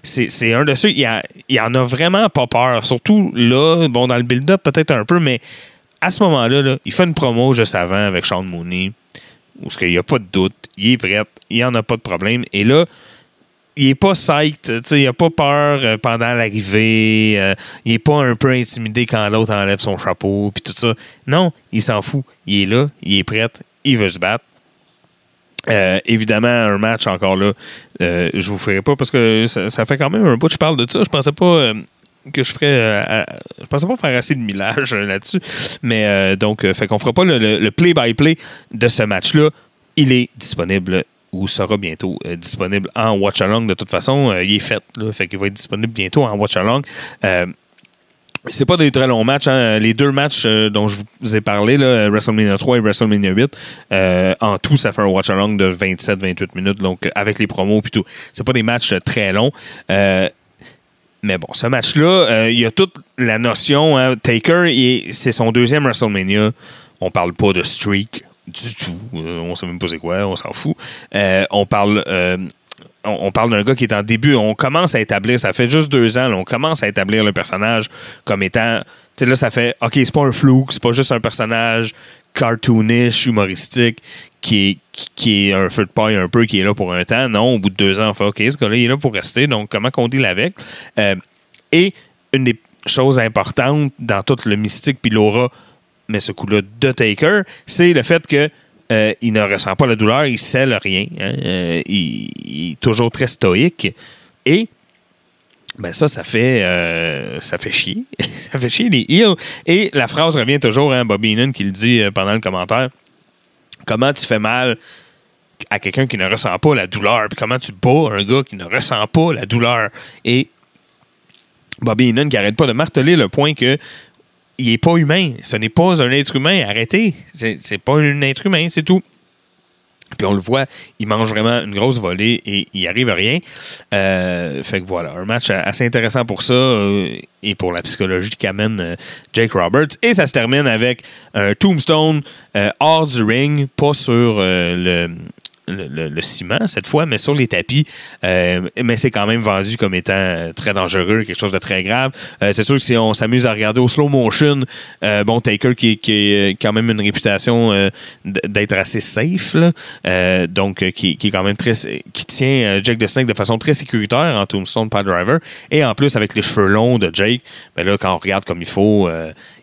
c'est un de ceux, il, a- en a vraiment pas peur. Surtout là, bon, dans le build-up peut-être un peu, mais à ce moment-là, là, il fait une promo juste avant avec Sean Mooney, où il n'y a pas de doute, il est prêt, il n'y en a pas de problème. Et là, il est pas psyched, il a pas peur euh, pendant l'arrivée, euh, il est pas un peu intimidé quand l'autre enlève son chapeau, puis tout ça. Non, il s'en fout. Il est là, il est prêt, il veut se battre. Euh, évidemment, un match encore là, euh, je vous ferai pas parce que ça, fait quand même un bout que je parle de ça. Je pensais pas que je ferais. je pensais pas faire assez de millage là-dessus. Mais donc, fait qu'on fera pas le- le le play-by-play de ce match-là. Il est disponible ou sera bientôt euh, disponible en watch along de toute façon. Euh, il est fait, là, fait qu'il va être disponible bientôt en watch along. Euh, c'est pas des très longs matchs. hein. Les deux matchs euh, dont je vous ai parlé, WrestleMania 3 et WrestleMania 8, euh, en tout, ça fait un watch-along de 27-28 minutes, donc avec les promos et tout. C'est pas des matchs très longs. Mais bon, ce match-là, il y a toute la notion. hein, Taker, c'est son deuxième WrestleMania. On parle pas de streak du tout. Euh, on sait même pas c'est quoi, on s'en fout. Euh, on parle. euh, on, parle d'un gars qui est en début. On commence à établir, ça fait juste deux ans, on commence à établir le personnage comme étant. Tu sais, là, ça fait. OK, c'est pas un flou, c'est pas juste un personnage cartoonish, humoristique, qui est, qui est un feu de paille un peu, qui est là pour un temps. Non, au bout de deux ans, on fait OK, ce gars-là, il est là pour rester. Donc, comment qu'on deal avec? Euh, et une des choses importantes dans tout le mystique puis l'aura, mais ce coup-là de Taker, c'est le fait que euh, il ne ressent pas la douleur, il scelle rien. hein, euh, il, est toujours très stoïque. Et ben ça, ça fait euh, ça fait chier. ça fait chier les heels. Et la phrase revient toujours, hein, Bobby Heenan qui le dit pendant le commentaire. Comment tu fais mal à quelqu'un qui ne ressent pas la douleur? Puis comment tu bats un gars qui ne ressent pas la douleur? Et Bobby Heenan qui arrête pas de marteler le point que il est pas humain. Ce n'est pas un être humain. Arrêtez. C'est pas un être humain, c'est tout. Puis on le voit, il mange vraiment une grosse volée et il arrive à rien. Euh, fait que voilà, un match assez intéressant pour ça euh, et pour la psychologie qu'amène euh, Jake Roberts. Et ça se termine avec un tombstone hors du ring, pas sur le le, ciment cette fois, mais sur les tapis. Euh, mais c'est quand même vendu comme étant euh, très dangereux, quelque chose de très grave. Euh, c'est sûr que si on s'amuse à regarder au slow motion, bon, Taker qui, a quand même une réputation d'être assez safe, donc qui, est quand même très. qui tient Jake the Snake de façon très sécuritaire en Tombstone Pile Driver. Et en plus, avec les cheveux longs de Jake, ben là, quand on regarde comme il faut,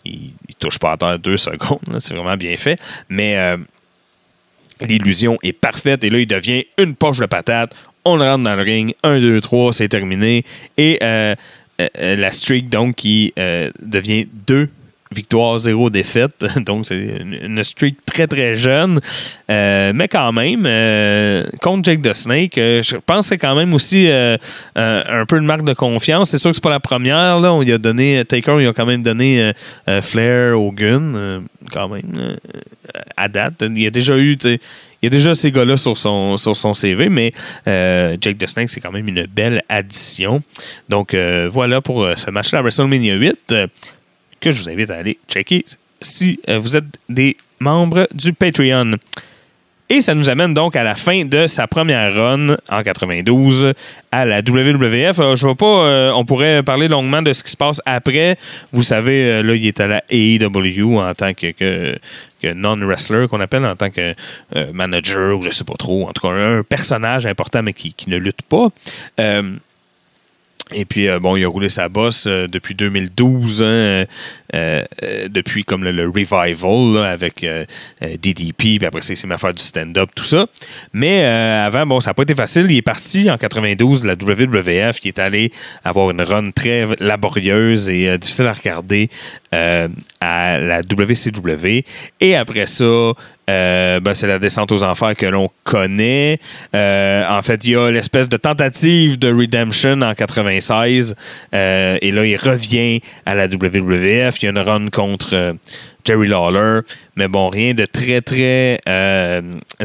il, il touche pas à terre deux secondes. C'est vraiment bien fait. Mais. L'illusion est parfaite et là, il devient une poche de patate. On le rentre dans le ring. 1, 2, 3, c'est terminé. Et euh, euh, euh, la streak, donc, qui euh, devient 2 victoires, 0 défaites. Donc, c'est une, streak très, très jeune. Euh, mais quand même, euh, contre Jake the Snake, euh, je pense que c'est quand même aussi un, peu une marque de confiance. C'est sûr que c'est pas la première. Là. On lui a donné, Taker, il a quand même donné Flair, Hogan, quand même, à date. Il y a déjà eu, il y a déjà ces gars-là sur son, sur son CV, mais euh, Jake the Snake, c'est quand même une belle addition. Donc voilà pour ce match-là WrestleMania 8, euh, que je vous invite à aller checker si euh, vous êtes des membres du Patreon. Et ça nous amène donc à la fin de sa première run en 92 à la WWF. Euh, je vois pas, euh, on pourrait parler longuement de ce qui se passe après. Vous savez, euh, là, il est à la AEW en tant que, que, que non-wrestler, qu'on appelle, en tant que manager ou je sais pas trop. En tout cas, un personnage important, mais qui, qui ne lutte pas. Et puis, euh, bon, il a roulé sa bosse euh, depuis 2012, hein, euh, depuis comme le, revival avec DDP, puis après ça, il s'est mis à faire du stand-up, tout ça. Mais avant, bon, ça n'a pas été facile. Il est parti en 92 de la WWF, qui est allé avoir une run très laborieuse et difficile à regarder à la WCW. Et après ça, euh, ben, c'est la descente aux enfers que l'on connaît. Euh, en fait, il y a l'espèce de tentative de redemption en 96. euh, et là, il revient à la WWF. Il y a une run contre Jerry Lawler. Mais bon, rien de très, très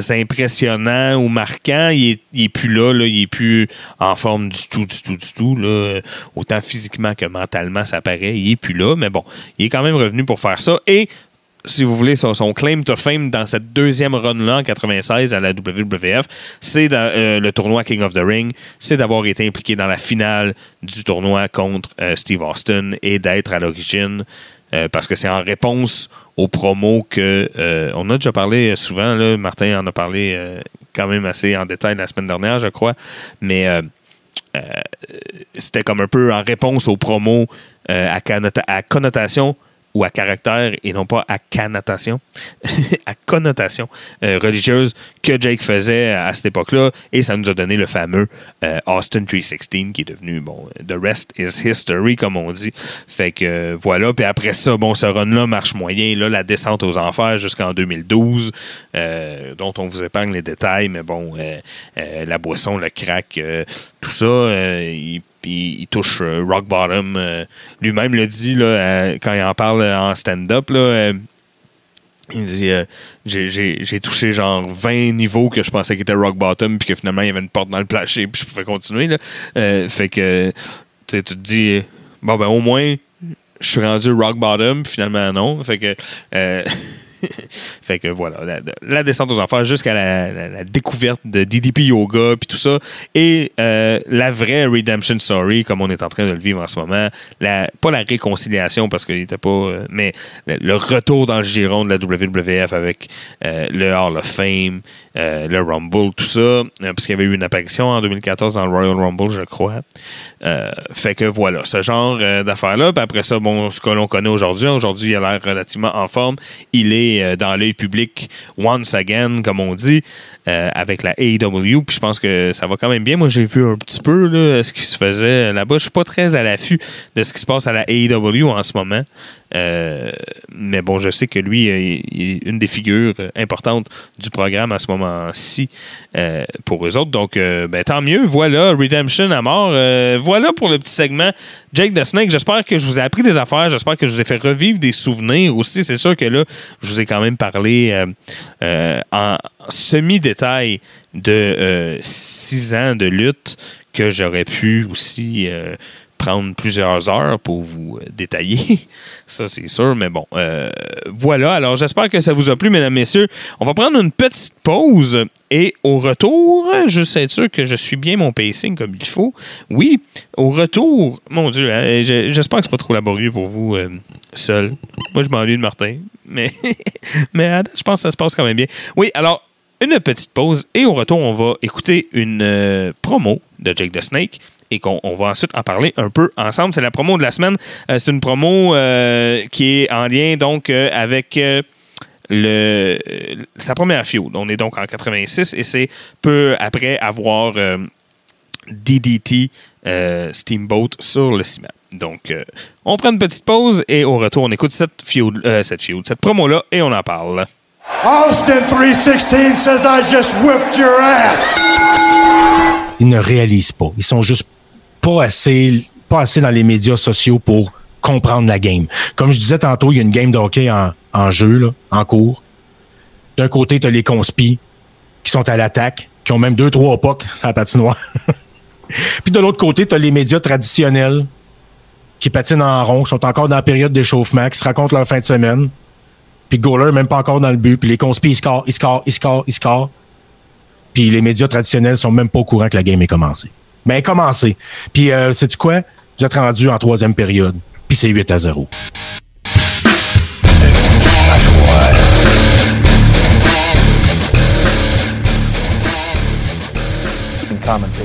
impressionnant ou marquant. Il est plus là, là. Il est plus en forme du tout, du tout, du tout. Là. Autant physiquement que mentalement, ça paraît. Il est plus là. Mais bon, il est quand même revenu pour faire ça. Et si vous voulez, son, son claim to fame dans cette deuxième run-là en 96 à la WWF, c'est euh, le tournoi King of the Ring, c'est d'avoir été impliqué dans la finale du tournoi contre euh, Steve Austin et d'être à l'origine. euh, parce que c'est en réponse aux promos que on a déjà parlé souvent là, Martin en a parlé quand même assez en détail la semaine dernière je crois mais c'était comme un peu en réponse aux promos à connotation ou à caractère et non pas à connotation, à connotation euh, religieuse que Jake faisait à cette époque-là. Et ça nous a donné le fameux euh, Austin 316 qui est devenu, bon, The Rest is History, comme on dit. Fait que euh, voilà. Puis après ça, bon, ce run-là marche moyen. Là, la descente aux enfers jusqu'en 2012, euh, dont on vous épargne les détails, mais bon, euh, euh, la boisson, le crack, euh, tout ça, euh, il il, touche euh, rock bottom. euh, Lui-même le dit là, euh, quand il en parle en stand-up. il dit j'ai- touché genre 20 niveaux que je pensais qu'il était rock bottom, puis que finalement il y avait une porte dans le plancher, puis je pouvais continuer. Là. Fait que tu te dis bon, ben au moins je suis rendu rock bottom, finalement non. Fait que. fait que voilà, la, descente aux enfers jusqu'à la, découverte de DDP Yoga puis tout ça. Et euh, la vraie Redemption Story, comme on est en train de le vivre en ce moment, la, pas la réconciliation parce qu'il était pas. euh, mais le, retour dans le giron de la WWF avec euh, le Hall of Fame, le Rumble, tout ça. parce qu'il y avait eu une apparition en 2014 dans le Royal Rumble, je crois. Fait que voilà, ce genre d'affaires-là. Puis après ça, bon, ce que l'on connaît aujourd'hui, aujourd'hui, il a l'air relativement en forme. Il est euh, dans l'œil public once again, comme on dit, euh, avec la AEW. Puis je pense que ça va quand même bien. Moi, j'ai vu un petit peu là, ce qui se faisait là-bas. Je suis pas très à l'affût de ce qui se passe à la AEW en ce moment. Euh, mais bon, je sais que lui, euh, il est une des figures euh, importantes du programme à ce moment-ci pour eux autres. Donc, ben, tant mieux. Voilà, Redemption à mort. Voilà pour le petit segment Jake the Snake. J'espère que je vous ai appris des affaires. J'espère que je vous ai fait revivre des souvenirs aussi. C'est sûr que là, je vous ai quand même parlé en semi-détail de six ans de lutte que j'aurais pu aussi. Prendre plusieurs heures pour vous euh, détailler. Ça, c'est sûr, mais bon. euh, voilà. Alors, j'espère que ça vous a plu, mesdames, messieurs. On va prendre une petite pause et au retour, juste être sûr que je suis bien mon pacing comme il faut. Oui, au retour, mon Dieu, hein, je- j'espère que c'est pas trop laborieux pour vous euh, seul. Moi, je m'ennuie de Martin, mais, je pense que ça se passe quand même bien. Oui, alors, une petite pause et au retour, on va écouter une promo de Jake the Snake et qu'on on va ensuite en parler un peu ensemble. C'est la promo de la semaine. Euh, c'est une promo euh, qui est en lien donc euh, avec le, sa première feud. On est donc en 86 et c'est peu après avoir DDT Steamboat sur le ciment. Donc, on prend une petite pause et au retour, on écoute cette feud, cette, cette promo-là et on en parle. Austin 316 says I just whipped your ass. Ils ne réalisent pas. Ils sont juste pas assez, pas assez dans les médias sociaux pour comprendre la game. Comme je disais tantôt, il y a une game de en, en jeu, en cours. D'un côté, tu as les conspis qui sont à l'attaque, qui ont même deux, trois pucks sur la patinoire. Puis de l'autre côté, tu as les médias traditionnels qui patinent en rond, qui sont encore dans la période d'échauffement, qui se racontent leur fin de semaine. Puis Goaler, même pas encore dans le but. Puis les conspis, ils scorent, ils scorent, ils scorent, ils scorent. Puis les médias traditionnels sont même pas au courant que la game est commencée. Ben, elle est commencée. Puis, euh, sais-tu quoi? Vous êtes rendu en troisième période. Puis c'est 8 à 0.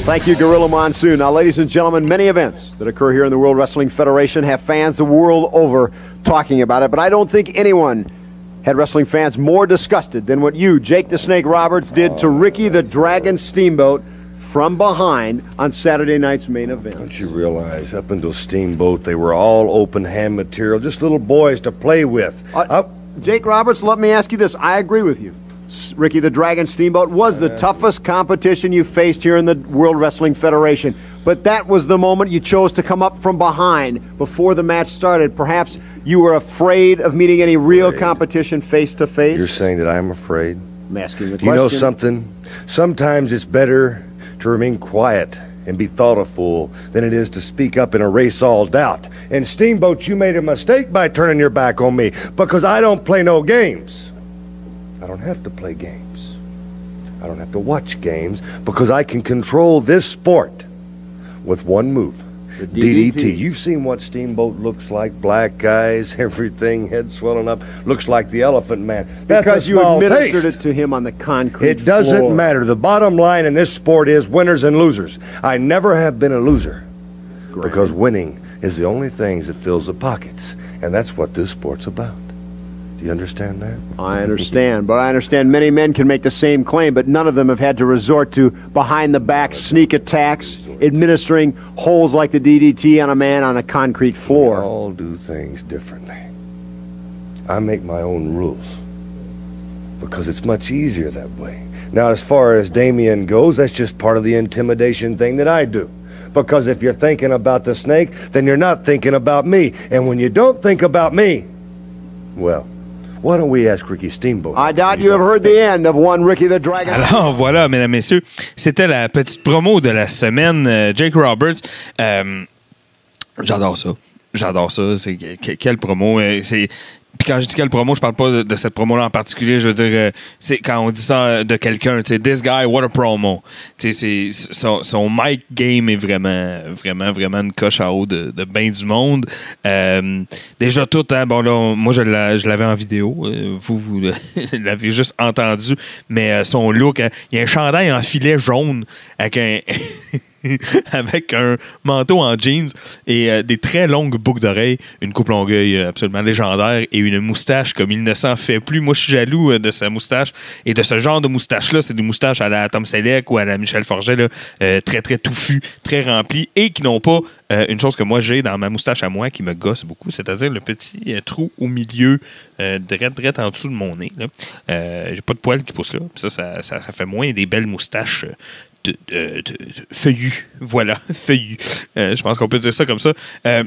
Thank you, Gorilla Monsoon. Now, ladies and gentlemen, many events that occur here in the World Wrestling Federation have fans the world over talking about it, but I don't think anyone had wrestling fans more disgusted than what you, Jake the Snake Roberts, did to Ricky the Dragon Steamboat from behind on Saturday night's main event. Don't you realize, up until Steamboat, they were all open hand material, just little boys to play with. Uh, Jake Roberts, let me ask you this. I agree with you. Ricky the Dragon Steamboat was the toughest competition you faced here in the World Wrestling Federation. But that was the moment you chose to come up from behind before the match started. Perhaps you were afraid of meeting any real Afraid. competition face to face. You're saying that I'm afraid? I'm asking the You know something? Sometimes it's better to remain quiet and be thought a fool than it is to speak up and erase all doubt. And Steamboat, you made a mistake by turning your back on me because I don't play no games. I don't have to play games. I don't have to watch games because I can control this sport with one move. DDT. DDT. You've seen what Steamboat looks like. Black eyes, everything, head swelling up. Looks like the Elephant Man. That's because you administered taste. it to him on the concrete It doesn't floor. matter. The bottom line in this sport is winners and losers. I never have been a loser because winning is the only thing that fills the pockets, and that's what this sport's about. Do you understand that? I understand, but I understand many men can make the same claim, but none of them have had to resort to behind the back sneak attacks, administering holes like the DDT on a man on a concrete We floor. all do things differently. I make my own rules because it's much easier that way. Now, as far as Damien goes, that's just part of the intimidation thing that I do. Because if you're thinking about the snake, then you're not thinking about me. And when you don't think about me, well, why don't we ask Ricky Steamboat? I doubt you have heard the end of one Ricky the Dragon. Alors voilà, mesdames, messieurs, c'était la petite promo de la semaine. Euh, Jake Roberts, euh, j'adore ça. J'adore ça. C'est que- quelle promo. euh, C'est puis quand je dis quelle promo, je parle pas de, cette promo-là en particulier. Je veux dire, euh, c'est quand on dit ça euh, de quelqu'un, tu sais, this guy, what a promo. Tu sais, son, mic game est vraiment, vraiment, vraiment une coche en haut de, bien du monde. Euh, déjà tout, hein, bon là, moi je l'a- je l'avais en vidéo. vous, vous l'avez juste entendu. Mais son look, hein, il y a un chandail en filet jaune avec un. avec un manteau en jeans et euh, des très longues boucles d'oreilles, une coupe longueuil euh, absolument légendaire et une moustache comme il ne s'en fait plus. Moi, je suis jaloux euh, de sa moustache et de ce genre de moustache-là. C'est des moustaches à la Tom Selleck ou à la Michel Forget, très, très touffues, très remplies et qui n'ont pas une chose que moi j'ai dans ma moustache à moi qui me gosse beaucoup, c'est-à-dire le petit trou au milieu, direct, direct en dessous de mon nez. j'ai pas de poils qui poussent là. Ça, ça, ça, ça fait moins des belles moustaches. De, feuillues. Voilà, feuillues. Euh, je pense qu'on peut dire ça comme ça. Euh,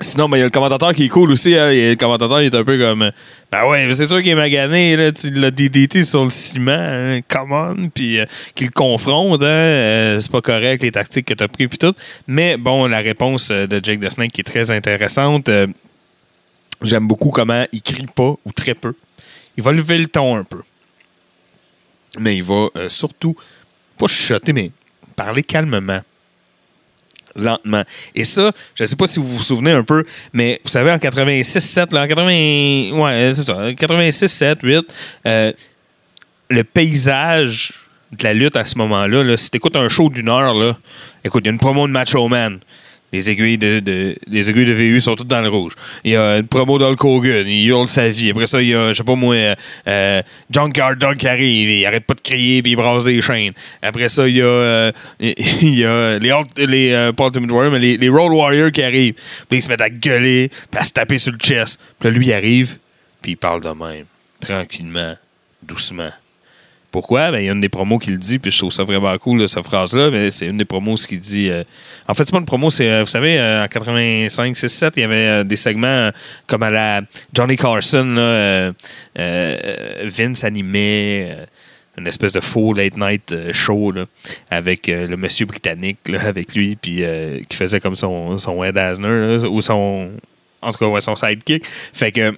Sinon, ben, il y a le commentateur qui est cool aussi. hein. Le commentateur il est un peu comme euh, Ben ouais, c'est sûr qu'il est magané. Là, tu l'as DDT sur le ciment. Hein, come on. Puis euh, qu'il confronte. Hein, c'est pas correct les tactiques que tu as pris. Puis tout. Mais bon, la réponse de Jake the Snake qui est très intéressante. J'aime beaucoup comment il crie pas ou très peu. Il va lever le ton un peu. Mais il va surtout, pas chuchoter, mais parler calmement lentement. Et ça, je ne sais pas si vous vous souvenez un peu, mais vous savez, en 86-7, là, en 80... Ouais, c'est ça. 86-7, 8, euh, le paysage de la lutte à ce moment-là, là, si tu écoutes un show d'une heure, là, écoute, il y a une promo de Macho Man. Les aiguilles de, les aiguilles de VU sont toutes dans le rouge. Il y a une promo d'Hulk Hogan, il hurle sa vie. Après ça, il y a, je sais pas moi, euh, euh, John Dog qui arrive, il arrête pas de crier puis il brasse des chaînes. Après ça, il y a, euh, il y a les, Ult- les euh, mais les, les Road Warriors qui arrivent. Puis ils se mettent à gueuler, puis à se taper sur le chest. Puis là, lui, il arrive, puis il parle de même, tranquillement, doucement. Pourquoi? Ben, il y a une des promos qui le dit, puis je trouve ça vraiment cool, là, cette phrase-là. Mais c'est une des promos qui dit. euh, En fait, c'est pas une promo, c'est, euh, vous savez, euh, en 85, 6, 7, il y avait des segments comme à la Johnny Carson, Vince euh, une espèce de faux late night show là, avec le monsieur britannique là, avec lui puis euh, qui faisait comme son, son Ed Asner ou son en tout cas ouais, son sidekick fait que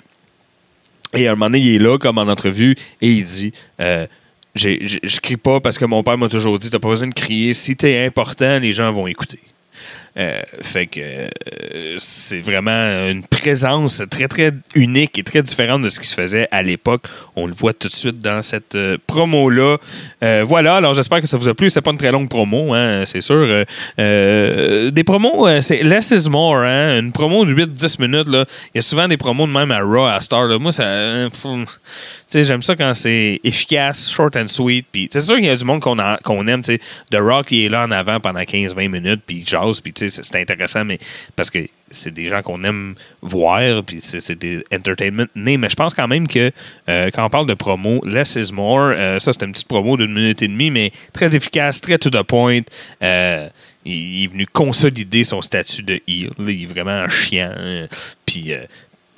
et à un moment donné, il est là, comme en entrevue, et il dit Je crie pas parce que mon père m'a toujours dit t'as pas besoin de crier. Si t'es important, les gens vont écouter. Euh, fait que euh, c'est vraiment une présence très très unique et très différente de ce qui se faisait à l'époque. On le voit tout de suite dans cette euh, promo-là. Euh, voilà, alors j'espère que ça vous a plu. C'est pas une très longue promo, hein, c'est sûr. Des promos, c'est less is more. Hein? Une promo de 8-10 minutes, là. il y a souvent des promos de même à Raw, à Star. Là. Moi, ça. J'aime ça quand c'est efficace, short and sweet. Puis c'est sûr qu'il y a du monde qu'on qu'on aime. sais. The Rock, il est là en avant pendant 15-20 minutes, puis il jase, puis c'est intéressant, mais parce que c'est des gens qu'on aime voir, puis c'est des entertainment nés. Mais je pense quand même que euh, quand on parle de promo, less is more. euh, ça, c'était une petite promo d'une minute et demie, mais très efficace, très to the point. Euh, il, il est venu consolider son statut de heel. là. il est vraiment chiant. hein. Puis.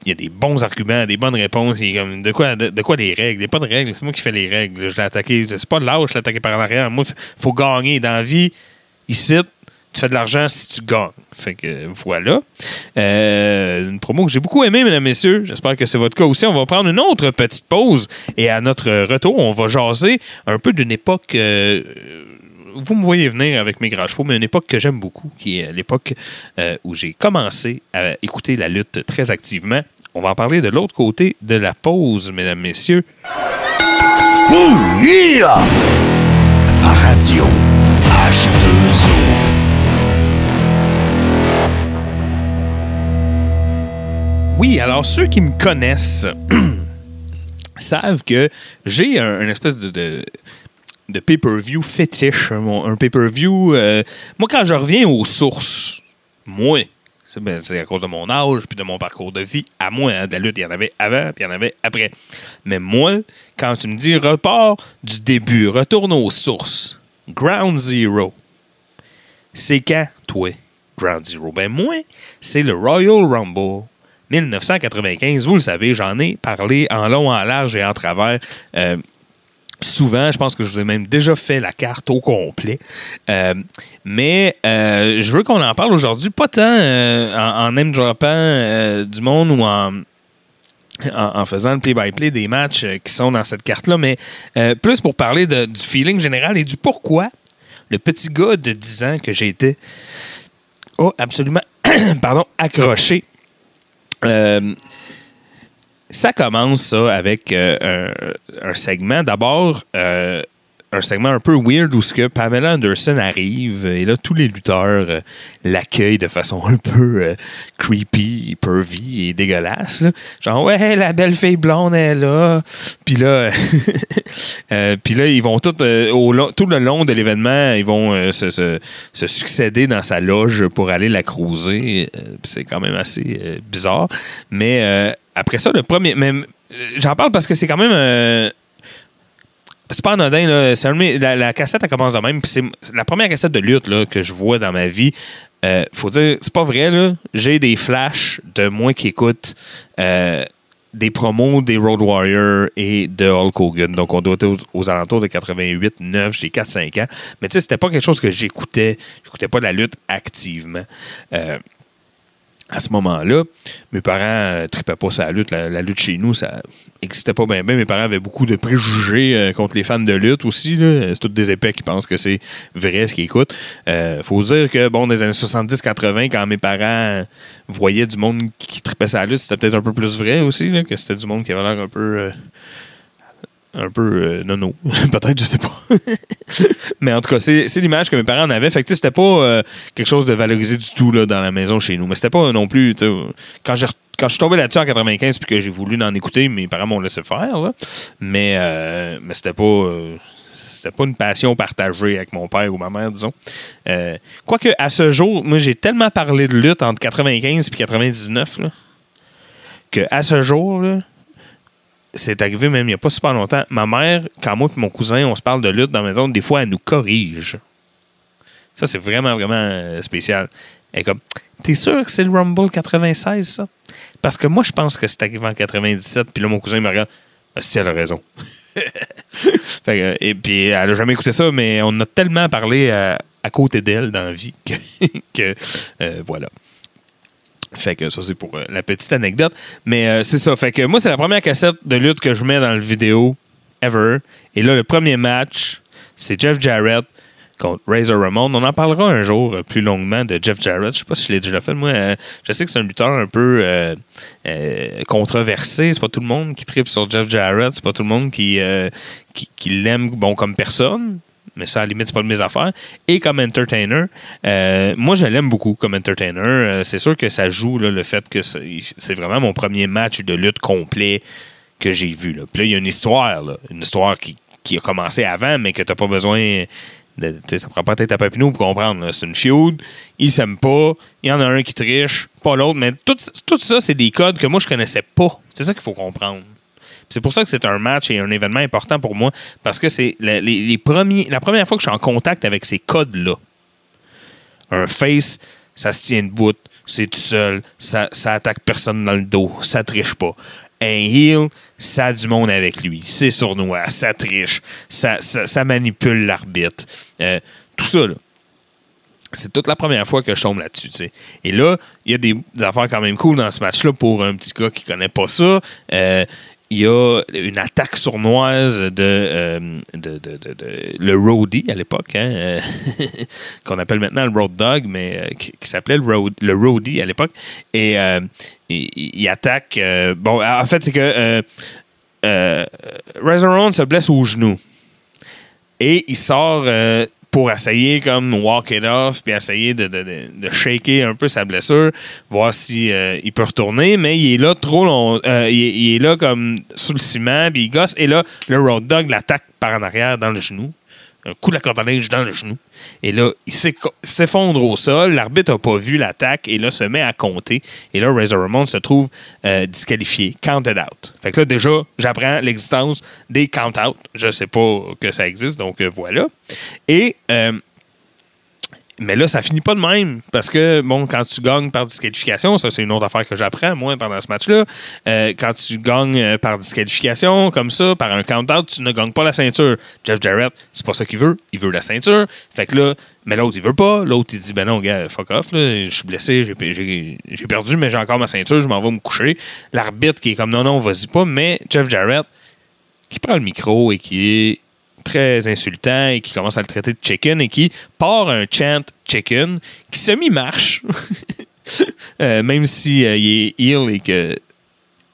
Il y a des bons arguments, des bonnes réponses. Il est comme, de quoi, de, quoi les règles? Il n'y a pas de règles. C'est moi qui fais les règles. Je l'ai attaqué. C'est pas de l'âge, je l'ai attaqué par en arrière. Moi, faut gagner. Dans la vie, ici, tu fais de l'argent si tu gagnes. Fait que voilà. Euh, une promo que j'ai beaucoup aimée, mesdames, messieurs. J'espère que c'est votre cas aussi. On va prendre une autre petite pause. Et à notre retour, on va jaser un peu d'une époque. euh, vous me voyez venir avec mes grands chevaux, mais une époque que j'aime beaucoup, qui est l'époque euh, où j'ai commencé à écouter la lutte très activement. On va en parler de l'autre côté de la pause, mesdames, messieurs. Ouh, yeah! À radio H2O. Oui, alors ceux qui me connaissent savent que j'ai un, une espèce de, de, de pay-per-view fétiche. Un, un pay-per-view. euh, moi, quand je reviens aux sources, moi, c'est ben, c'est à cause de mon âge puis de mon parcours de vie. À moi, hein, de la lutte, il y en avait avant puis il y en avait après. Mais moi, quand tu me dis repart du début, retourne aux sources, Ground Zero, c'est quand, toi, Ground Zero? Ben, moi, c'est le Royal Rumble 1995. Vous le savez, j'en ai parlé en long, en large et en travers. euh, souvent, je pense que je vous ai même déjà fait la carte au complet. Euh, mais euh, je veux qu'on en parle aujourd'hui, pas tant euh, en, en name droppant du monde ou en, faisant le play-by-play des matchs qui sont dans cette carte-là, mais plus pour parler du feeling général et du pourquoi le petit gars de 10 ans que j'ai été absolument pardon, accroché. Ça commence ça avec euh, un, un segment. D'abord, euh, un segment un peu weird où ce que Pamela Anderson arrive et là tous les lutteurs euh, l'accueillent de façon un peu euh, creepy, pervy et dégueulasse. Genre ouais la belle fille blonde est là. Puis là, euh, là ils vont tout le long de l'événement ils vont se, se- succéder dans sa loge pour aller la puis c'est quand même assez bizarre. Mais après ça le premier, même j'en parle parce que c'est quand même c'est pas anodin, là. De la, cassette, elle commence de même. C'est la première cassette de lutte que je vois dans ma vie. euh, faut dire, c'est pas vrai, là. J'ai des flashs de moi qui écoute euh, des promos des Road Warriors et de Hulk Hogan. Donc, on doit être aux, alentours de 88, 9, j'ai 4-5 ans. Mais tu sais, c'était pas quelque chose que j'écoutais. J'écoutais pas la lutte activement. Euh, à ce moment-là, mes parents ne tripaient pas la lutte. La, lutte chez nous, ça n'existait pas bien. Mes parents avaient beaucoup de préjugés euh, contre les fans de lutte aussi. C'est tous des épais qui pensent que c'est vrai ce qu'ils écoutent. Euh, faut dire que, bon, dans les années 70-80, quand mes parents voyaient du monde qui tripait sur la lutte, c'était peut-être un peu plus vrai aussi, là, que c'était du monde qui avait l'air un peu... un peu euh, nono. Peut-être, je sais pas. Mais en tout cas, c'est l'image que mes parents en avaient. Fait que c'était pas euh, quelque chose de valorisé du tout là, dans la maison chez nous. Mais c'était pas non plus. Quand j'ai quand je suis tombé là-dessus en 95 puis que j'ai voulu en écouter, mes parents m'ont laissé faire. Là. Mais, euh, mais c'était pas. euh, c'était pas une passion partagée avec mon père ou ma mère, disons. Quoique, à ce jour, moi, j'ai tellement parlé de lutte entre 95 et 99 là, que à ce jour, là, c'est arrivé même il n'y a pas super longtemps. Ma mère, quand moi et mon cousin, on se parle de lutte dans la maison, des fois, elle nous corrige. Ça, c'est vraiment, vraiment euh, spécial. Elle est comme, t'es sûr que c'est le Rumble 96, ça? Parce que moi, je pense que c'est arrivé en 97, puis là, mon cousin il me regarde. Ah, si, elle a raison. Fait que, et puis, elle a jamais écouté ça, mais on a tellement parlé à, côté d'elle dans la vie que, que, euh, voilà. Fait que ça, c'est pour euh, la petite anecdote. Mais euh, c'est ça. Fait que moi, c'est la première cassette de lutte que je mets dans le vidéo ever. Et là, le premier match, c'est Jeff Jarrett contre Razor Ramon. On en parlera un jour euh, plus longuement de Jeff Jarrett. Je sais pas si je l'ai déjà fait. Moi, je sais que c'est un lutteur un peu euh, controversé. C'est pas tout le monde qui tripe sur Jeff Jarrett. C'est pas tout le monde qui, qui, qui l'aime bon, comme personne. Mais ça, à la limite, c'est pas de mes affaires. Et comme entertainer, euh, moi, je l'aime beaucoup comme entertainer. Euh, c'est sûr que ça joue le fait que c'est vraiment mon premier match de lutte complet que j'ai vu. Là. Puis là, il y a une histoire, une histoire qui, qui a commencé avant, mais que t'as pas besoin. De, ça prend pas tête à papineau pour comprendre. C'est une feud, ils s'aiment pas, il y en a un qui triche, pas l'autre, mais tout, tout ça, c'est des codes que moi, je connaissais pas. C'est ça qu'il faut comprendre. C'est pour ça que c'est un match et un événement important pour moi, parce que c'est la- les, premiers, la première fois que je suis en contact avec ces codes-là. Un face, ça se tient debout, c'est tout seul, ça, ça attaque personne dans le dos, ça triche pas. Un heel, ça a du monde avec lui, c'est sournois, ça triche, ça, ça, manipule l'arbitre. Euh, tout ça, là. C'est toute la première fois que je tombe là-dessus. Et là, il y a des, des affaires quand même cool dans ce match-là pour un petit gars qui connaît pas ça. Euh, il y a une attaque sournoise de, euh, le roadie à l'époque, hein, euh, qu'on appelle maintenant le road dog, mais euh, qui, s'appelait le, road, le roadie à l'époque. Et il, attaque. bon, en fait, c'est que Razor se blesse au genou. Et il sort pour essayer comme walk it off, puis essayer de, de, de- de shaker un peu sa blessure, voir si euh, il peut retourner, mais il est là trop long. euh, il, est- là comme sous le ciment, puis il gosse, et là, le road dog l'attaque par en arrière dans le genou. Un coup de la corde à linge dans le genou. Et là, il s'effondre au sol. L'arbitre n'a pas vu l'attaque et là, se met à compter. Et là, Razor Ramon se trouve euh, disqualifié, counted out. Fait que là, déjà, j'apprends l'existence des count-out. Je sais pas que ça existe, donc euh, voilà. Et. euh, mais là, ça finit pas de même. Parce que, bon, quand tu gagnes par disqualification, ça, c'est une autre affaire que j'apprends, moi, pendant ce match-là. Euh, quand tu gagnes euh, par disqualification, comme ça, par un count-out, tu ne gagnes pas la ceinture. Jeff Jarrett, c'est pas ça qu'il veut. Il veut la ceinture. Fait que là, mais l'autre, il veut pas. L'autre, il dit, ben non, gars, fuck off. Je suis blessé, j'ai perdu, mais j'ai encore ma ceinture, je m'en vais me coucher. L'arbitre qui est comme, non, non, vas-y pas. Mais Jeff Jarrett, qui prend le micro et qui est très insultant et qui commence à le traiter de chicken et qui part un chant chicken qui semi-marche. Euh, même si euh, il est heel et que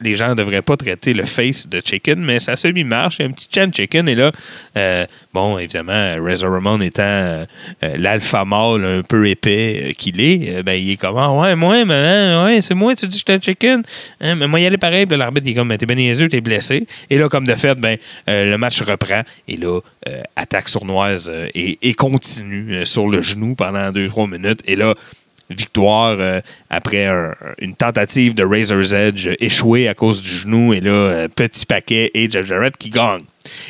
les gens ne devraient pas traiter le face de chicken, mais ça semi-marche. Il y a un petit chant chicken et là, euh, bon, évidemment, Razor Ramon étant euh, euh, l'alpha mâle un peu épais qu'il est, ben, il est comme, ah, ouais, moi, hein, ouais, c'est moi, tu dis que j'étais chicken. Hein, mais moi, y aller pareil. Puis l'arbitre, il est comme, Ben, t'es bien t'es blessé. Et là, comme de fait, ben, le match reprend. Et là, attaque sournoise et, continue sur le genou pendant 2-3 minutes. Et là, victoire euh, après un- une tentative de Razor's Edge échouée à cause du genou. Et là, euh, petit paquet et Jeff Jarrett qui gagne.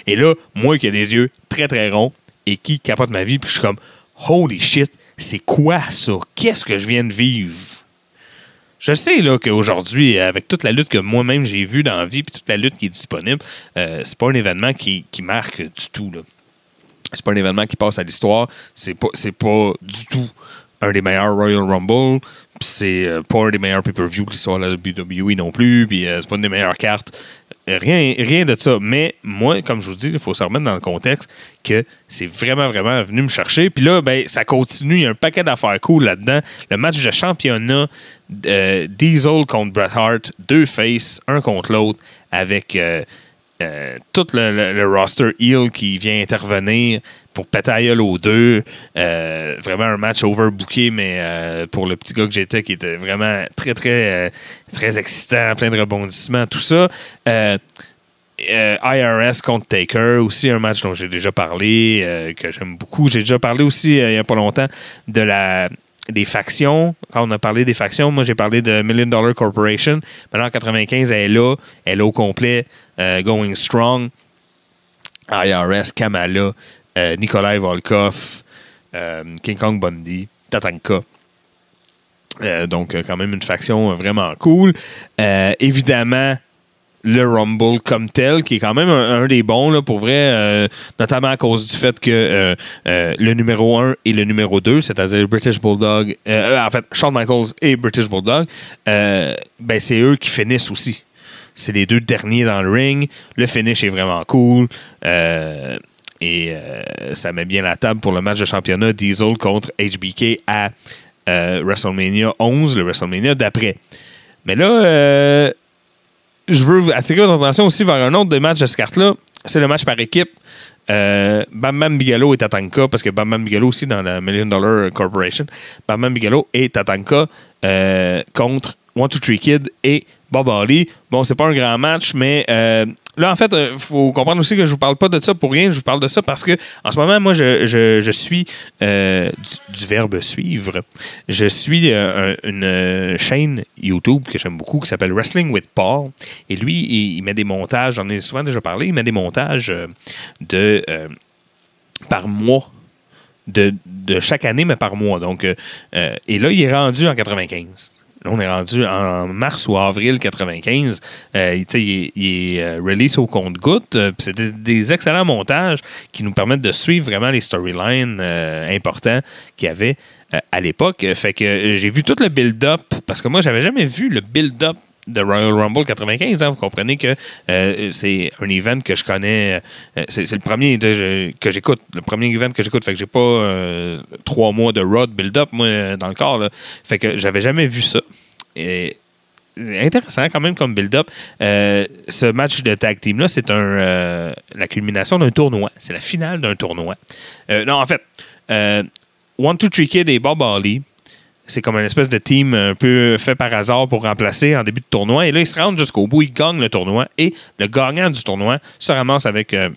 Et là, moi qui ai des yeux très très ronds et qui capote ma vie, puis je suis comme, holy shit, c'est quoi ça? Qu'est-ce que je viens de vivre? Je sais là qu'aujourd'hui, avec toute la lutte que moi-même j'ai vue dans la vie, puis toute la lutte qui est disponible, euh, c'est pas un événement qui, qui marque du tout. Là. C'est pas un événement qui passe à l'histoire. C'est pas, c'est pas du tout un des meilleurs Royal Rumble. C'est euh, pas un des meilleurs pay-per-view qui soit à la WWE non plus. Puis euh, c'est pas une des meilleures cartes. Euh, Rien, rien de ça. Mais moi, comme je vous dis, il faut se remettre dans le contexte que c'est vraiment, vraiment venu me chercher. Puis là, ben, ça continue. Il y a un paquet d'affaires cool là-dedans. Le match de championnat, Diesel contre Bret Hart, deux faces, un contre l'autre, avec euh, euh, tout le, roster heel qui vient intervenir pour péter aux deux. Euh, vraiment un match overbooké, mais euh, pour le petit gars que j'étais, qui était vraiment très, très, très excitant, plein de rebondissements, tout ça. IRS contre Taker, aussi un match dont j'ai déjà parlé, que j'aime beaucoup. J'ai déjà parlé aussi, il n'y a pas longtemps, de la des factions. Quand on a parlé des factions, moi j'ai parlé de Million Dollar Corporation. Maintenant en 95, elle est là, elle est au complet, euh, going strong. IRS, Kamala, euh, Nikolai Volkov, euh, King Kong Bundy, Tatanka. Donc, quand même une faction vraiment cool. Évidemment, le Rumble comme tel, qui est quand même un, des bons, là, pour vrai, euh, notamment à cause du fait que euh, euh, le numéro 1 et le numéro 2, c'est-à-dire British Bulldog, en fait, Shawn Michaels et British Bulldog, ben, c'est eux qui finissent aussi. C'est les deux derniers dans le ring. Le finish est vraiment cool. Et ça met bien la table pour le match de championnat Diesel contre HBK à WrestleMania 11, le WrestleMania d'après. Mais là, je veux attirer votre attention aussi vers un autre des matchs de ce carte-là. C'est le match par équipe. Euh, Bam Bigelow et Tatanka, parce que Bam Bigelow aussi dans la Million Dollar Corporation. Bam Bigelow et Tatanka euh, contre One Two Three Kid et Bob Harley. Bon, c'est pas un grand match, mais euh, là, en fait, il faut comprendre aussi que je vous parle pas de ça pour rien. Je vous parle de ça parce que en ce moment, moi, je, je- suis euh, du, verbe suivre. Je suis euh, un- une euh, chaîne YouTube que j'aime beaucoup qui s'appelle Wrestling with Paul. Et lui, il, il met des montages, j'en ai souvent déjà parlé, il met des montages euh, de euh, par mois. De, de chaque année, mais par mois. Donc, euh, euh, et là, il est rendu en 95. On est rendu en mars ou avril 95. Euh, il- il, est- euh, release au compte-goutte. Euh, C'est des, excellents montages qui nous permettent de suivre vraiment les storylines euh, importants qu'il y avait à l'époque. Fait que j'ai vu tout le build-up parce que moi, j'avais jamais vu le build-up de Royal Rumble 95. hein. Vous comprenez que euh, c'est un event que je connais. euh, c'est le premier que j'écoute. Le premier event que j'écoute. Fait que j'ai pas euh, trois mois de de build-up, moi, dans le corps. Fait que j'avais jamais vu ça. Et intéressant quand même comme build-up. Ce match de tag team-là, c'est la culmination d'un tournoi. C'est la finale d'un tournoi. Non, en fait, One, Two, Three Kid et Bob Harley, c'est comme une espèce de team un peu fait par hasard pour remplacer en début de tournoi. Et là, ils se rendent jusqu'au bout, ils gagnent le tournoi. Et le gagnant du tournoi se ramasse avec euh,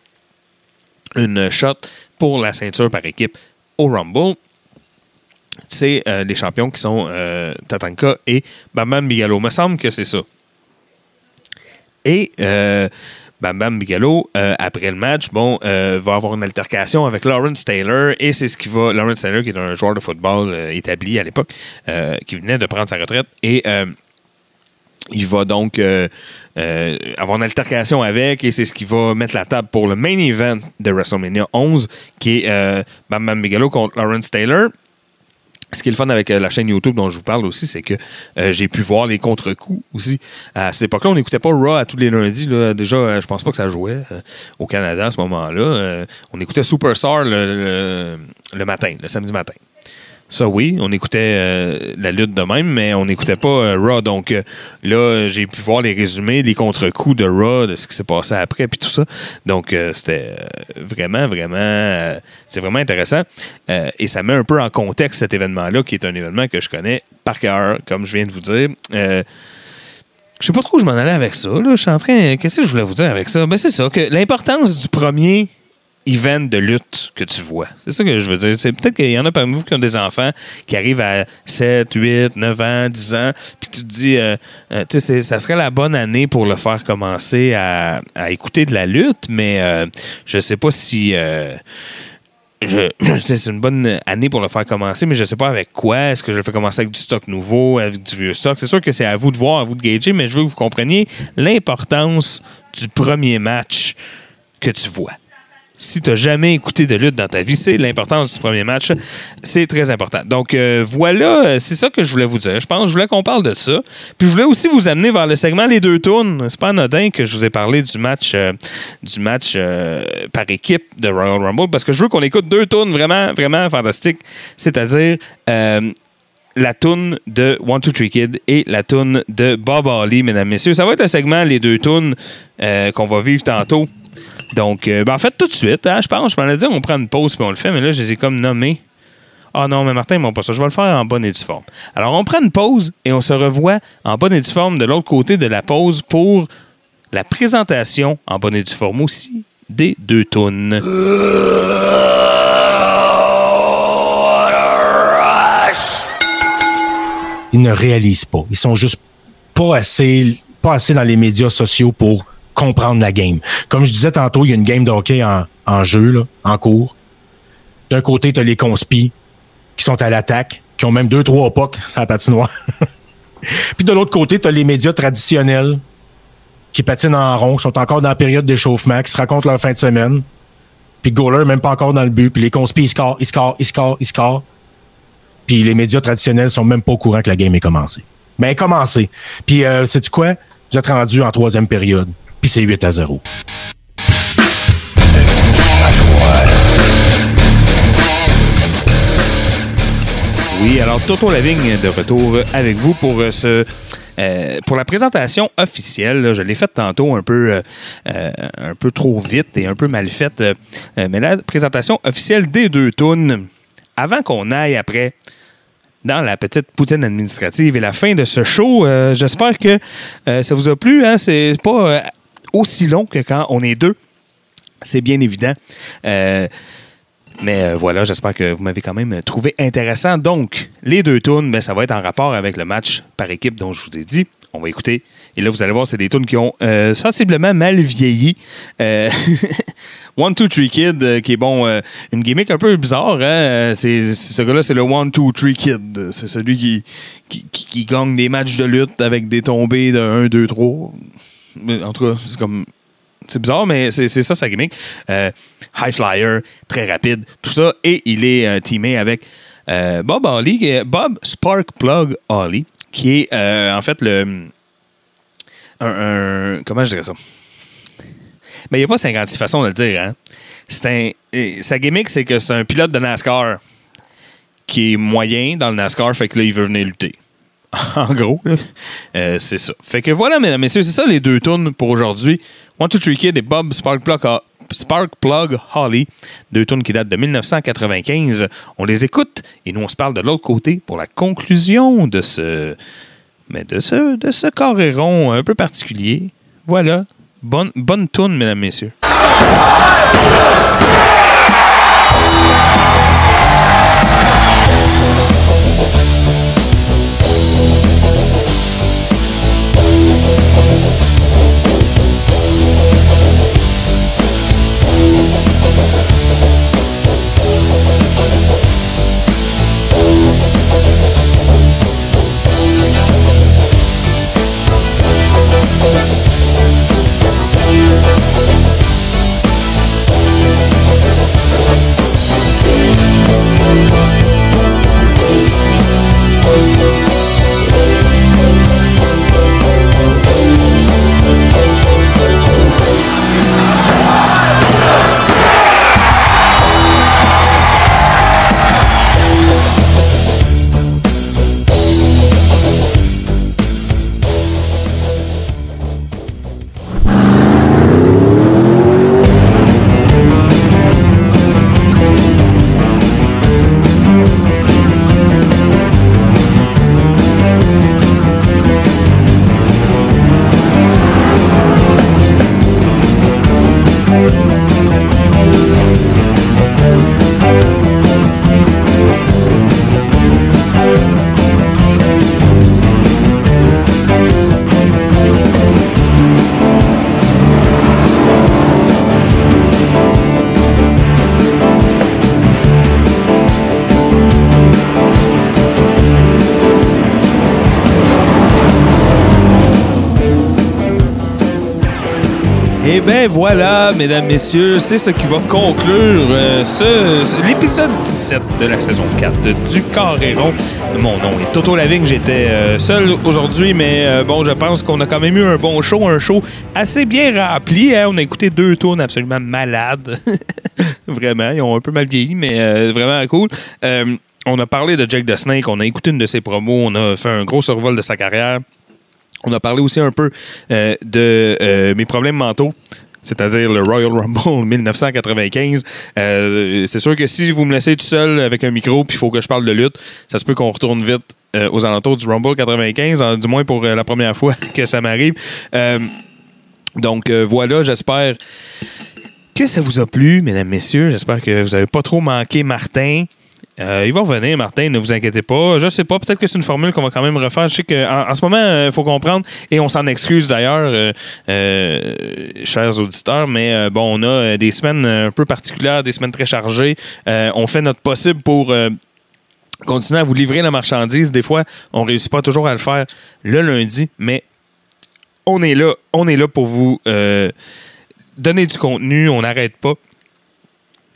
une shot pour la ceinture par équipe au Rumble. C'est euh, les champions qui sont euh, Tatanka et Bam Bam Bigelow. Me semble que c'est ça. Et Bam Bam Bigelow, euh, après le match, bon, euh, va avoir une altercation avec Lawrence Taylor et c'est ce qui va. Lawrence Taylor, qui est un joueur de football euh, établi à l'époque, qui venait de prendre sa retraite et. il va donc avoir une altercation avec et c'est ce qui va mettre la table pour le main event de WrestleMania 11 qui est Bam Bam Bigelow contre Lawrence Taylor. Ce qui est le fun avec euh, la chaîne YouTube dont je vous parle aussi, c'est que euh, j'ai pu voir les contre-coups aussi. À cette époque-là, on n'écoutait pas Raw à tous les lundis. Déjà, euh, je pense pas que ça jouait au Canada à ce moment-là. On écoutait Superstar le matin, le samedi matin. Ça, oui, on écoutait euh, la lutte de même, mais on n'écoutait pas euh, Raw. Donc euh, là, j'ai pu voir les résumés, les contre-coups de Raw, de ce qui s'est passé après, puis tout ça. Donc euh, c'était vraiment, vraiment, c'est vraiment intéressant. Et ça met un peu en contexte cet événement-là, qui est un événement que je connais par cœur, comme je viens de vous dire. Je sais pas trop où je m'en allais avec ça. Là. Je suis en train. Qu'est-ce que je voulais vous dire avec ça? Ben, c'est ça, que l'importance du premier event de lutte que tu vois. C'est ça que je veux dire. C'est peut-être qu'il y en a parmi vous qui ont des enfants qui arrivent à 7, 8, 9 ans, 10 ans, puis tu te dis, euh, euh, tu sais, ça serait la bonne année pour le faire commencer à, écouter de la lutte, mais euh, je sais pas si. euh, c'est une bonne année pour le faire commencer, mais je ne sais pas avec quoi. Est-ce que je le fais commencer avec du stock nouveau, avec du vieux stock? C'est sûr que c'est à vous de voir, à vous de gager, mais je veux que vous compreniez l'importance du premier match que tu vois si tu n'as jamais écouté de lutte dans ta vie, c'est l'importance du premier match. C'est très important. Donc euh, voilà, euh, c'est ça que je voulais vous dire. Je pense je voulais qu'on parle de ça. Puis je voulais aussi vous amener vers le segment Les deux tournes. C'est pas anodin que je vous ai parlé du match, euh, du match par équipe de Royal Rumble parce que je veux qu'on écoute deux tournes vraiment, vraiment fantastiques. C'est-à-dire la toune de One Two Three Kid et la toune de Bob Harley, mesdames, messieurs. Ça va être le segment Les deux tunes qu'on va vivre tantôt. Donc, euh, ben, en fait, tout de suite, hein, je pense, je m'en ai dit, on prend une pause puis on le fait, mais là, je les ai comme nommés. Ah non, mais Martin, ils pas ça. Je vais le faire en bonne et due forme. Alors, on prend une pause et on se revoit en bonne et due forme de l'autre côté de la pause pour la présentation en bonne et due forme aussi des deux tonnes. Ils ne réalisent pas. Ils sont juste pas assez, pas assez dans les médias sociaux pour comprendre la game. Comme je disais tantôt, il y a une game de hockey en, jeu, en cours. D'un côté, tu as les conspis qui sont à l'attaque, qui ont même deux, trois pocs sur la patinoire. Puis de l'autre côté, tu as les médias traditionnels qui patinent en rond, qui sont encore dans la période d'échauffement, qui se racontent leur fin de semaine. Puis Goaler, même pas encore dans le but. Puis les conspis, ils scorent, ils scorent, ils scorent, ils scorent. Puis les médias traditionnels sont même pas au courant que la game est commencée. Mais elle est commencée. Puis, euh, sais-tu quoi? Vous êtes rendu en troisième période puis c'est 8 à 0. Oui, alors Toto Lavigne de retour avec vous pour euh, ce euh, pour la présentation officielle, je l'ai faite tantôt un peu, euh, un peu trop vite et un peu mal faite, mais la présentation officielle des deux tunes, avant qu'on aille après dans la petite poutine administrative et la fin de ce show, j'espère que ça vous a plu. Hein? C'est pas aussi long que quand on est deux. C'est bien évident. Euh, mais euh, voilà, j'espère que vous m'avez quand même trouvé intéressant. Donc, les deux tunes, ben, ça va être en rapport avec le match par équipe dont je vous ai dit. On va écouter. Et là, vous allez voir, c'est des tunes qui ont euh, sensiblement mal vieilli. One, Two, Three Kid, qui est bon, une gimmick un peu bizarre. Hein? C'est, ce gars-là, c'est le One, Two, Three Kid. C'est celui qui, qui, gagne des matchs de lutte avec des tombées de 1, 2, 3 en tout cas, c'est comme. C'est bizarre, mais c'est ça sa gimmick. Euh, high flyer, très rapide, tout ça. Et il est euh, teamé avec euh, Bob Holly, Bob Sparkplug Holly, qui est en fait le. Un, comment je dirais ça? Mais il n'y a pas 56 façons de le dire. Hein? Un, sa gimmick, c'est que c'est un pilote de NASCAR qui est moyen dans le NASCAR, fait que là, il veut venir lutter. en gros, euh, c'est ça. Fait que voilà, mesdames et messieurs, c'est ça les deux tunes pour aujourd'hui. One, Two, Three Kid et Bob Sparkplug, Sparkplug Holly. Deux tunes qui datent de 1995. On les écoute et nous, on se parle de l'autre côté pour la conclusion de ce, mais de ce, de ce un peu particulier. Voilà. Bonne, bonne tune, mesdames messieurs. Et ben voilà, mesdames, messieurs, c'est ce qui va conclure euh, l'épisode 17 de la saison 4 de Du Carréron. Mon nom est Toto Lavigne, j'étais euh, seul aujourd'hui, mais euh, bon, je pense qu'on a quand même eu un bon show, un show assez bien rempli. hein. On a écouté deux tours absolument malades. vraiment, ils ont un peu mal vieilli, mais vraiment cool. On a parlé de Jake the Snake, on a écouté une de ses promos, on a fait un gros survol de sa carrière. On a parlé aussi un peu euh, de euh, mes problèmes mentaux. C'est-à-dire le Royal Rumble 1995. Euh, c'est sûr que si vous me laissez tout seul avec un micro puis il faut que je parle de lutte, ça se peut qu'on retourne vite aux alentours du Rumble 95, hein, du moins pour la première fois que ça m'arrive. Donc voilà, j'espère que ça vous a plu, mesdames, messieurs. J'espère que vous n'avez pas trop manqué Martin. Euh, il va revenir, Martin, ne vous inquiétez pas. Je sais pas, peut-être que c'est une formule qu'on va quand même refaire. Je sais qu'en en ce moment, il faut comprendre, et on s'en excuse d'ailleurs, euh, euh, chers auditeurs, mais euh, bon, on a euh, des semaines un peu particulières, des semaines très chargées. Euh, on fait notre possible pour euh, continuer à vous livrer la marchandise. Des fois, on réussit pas toujours à le faire le lundi, mais on est là, on est là pour vous euh, donner du contenu. On n'arrête pas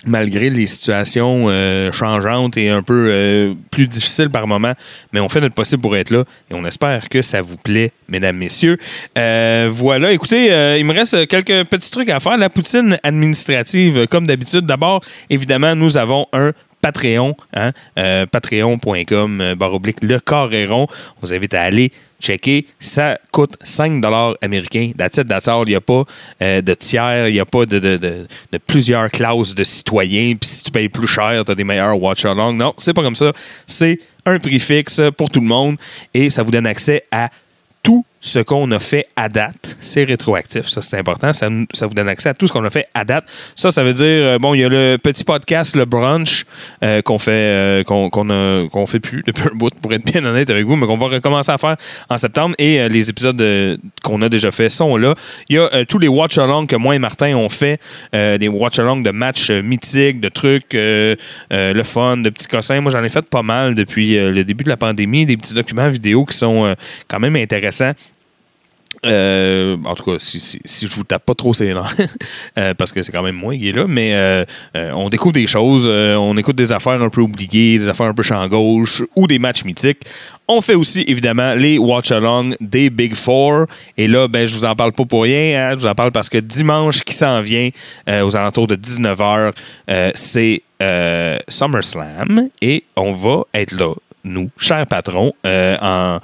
malgré les situations euh, changeantes et un peu euh, plus difficiles par moment, mais on fait notre possible pour être là et on espère que ça vous plaît, mesdames, messieurs. Euh, voilà, écoutez, il me reste quelques petits trucs à faire. La poutine administrative, comme d'habitude. D'abord, évidemment, nous avons un Patreon, hein, euh, patreon.com, euh, barre oblique, le Carréron. On vous invite à aller checker. Ça coûte 5 américains. That's it. Il n'y a pas euh, de tiers, il n'y a pas de, plusieurs classes de citoyens. Puis si tu payes plus cher, tu as des meilleurs watch-along. Non, c'est pas comme ça. C'est un prix fixe pour tout le monde et ça vous donne accès à ce qu'on a fait à date. C'est rétroactif, ça c'est important. Ça, ça vous donne accès à tout ce qu'on a fait à date. Ça, ça veut dire, euh, bon, il y a le petit podcast, le brunch, euh, qu'on fait, euh, qu'on fait plus depuis un bout, pour être bien honnête avec vous, mais qu'on va recommencer à faire en septembre. Et les épisodes qu'on a déjà fait sont là. Il y a tous les watch-alongs que moi et Martin ont fait, des watch-alongs de matchs mythiques, de trucs, le fun, de petits cossins. Moi, j'en ai fait pas mal depuis le début de la pandémie, des petits documents vidéo qui sont quand même intéressants. Euh, en tout cas, si, si, si je vous tape pas trop c'est euh, parce que c'est quand même moi qui est là, mais euh, on découvre des choses, on écoute des affaires un peu oubliées, des affaires un peu champ gauche ou des matchs mythiques. On fait aussi évidemment les watch-along des Big Four. Et là, ben, je vous en parle pas pour rien, hein, je vous en parle parce que dimanche qui s'en vient, aux alentours de 19h, euh, c'est SummerSlam et on va être là nous, chers patrons, euh, en,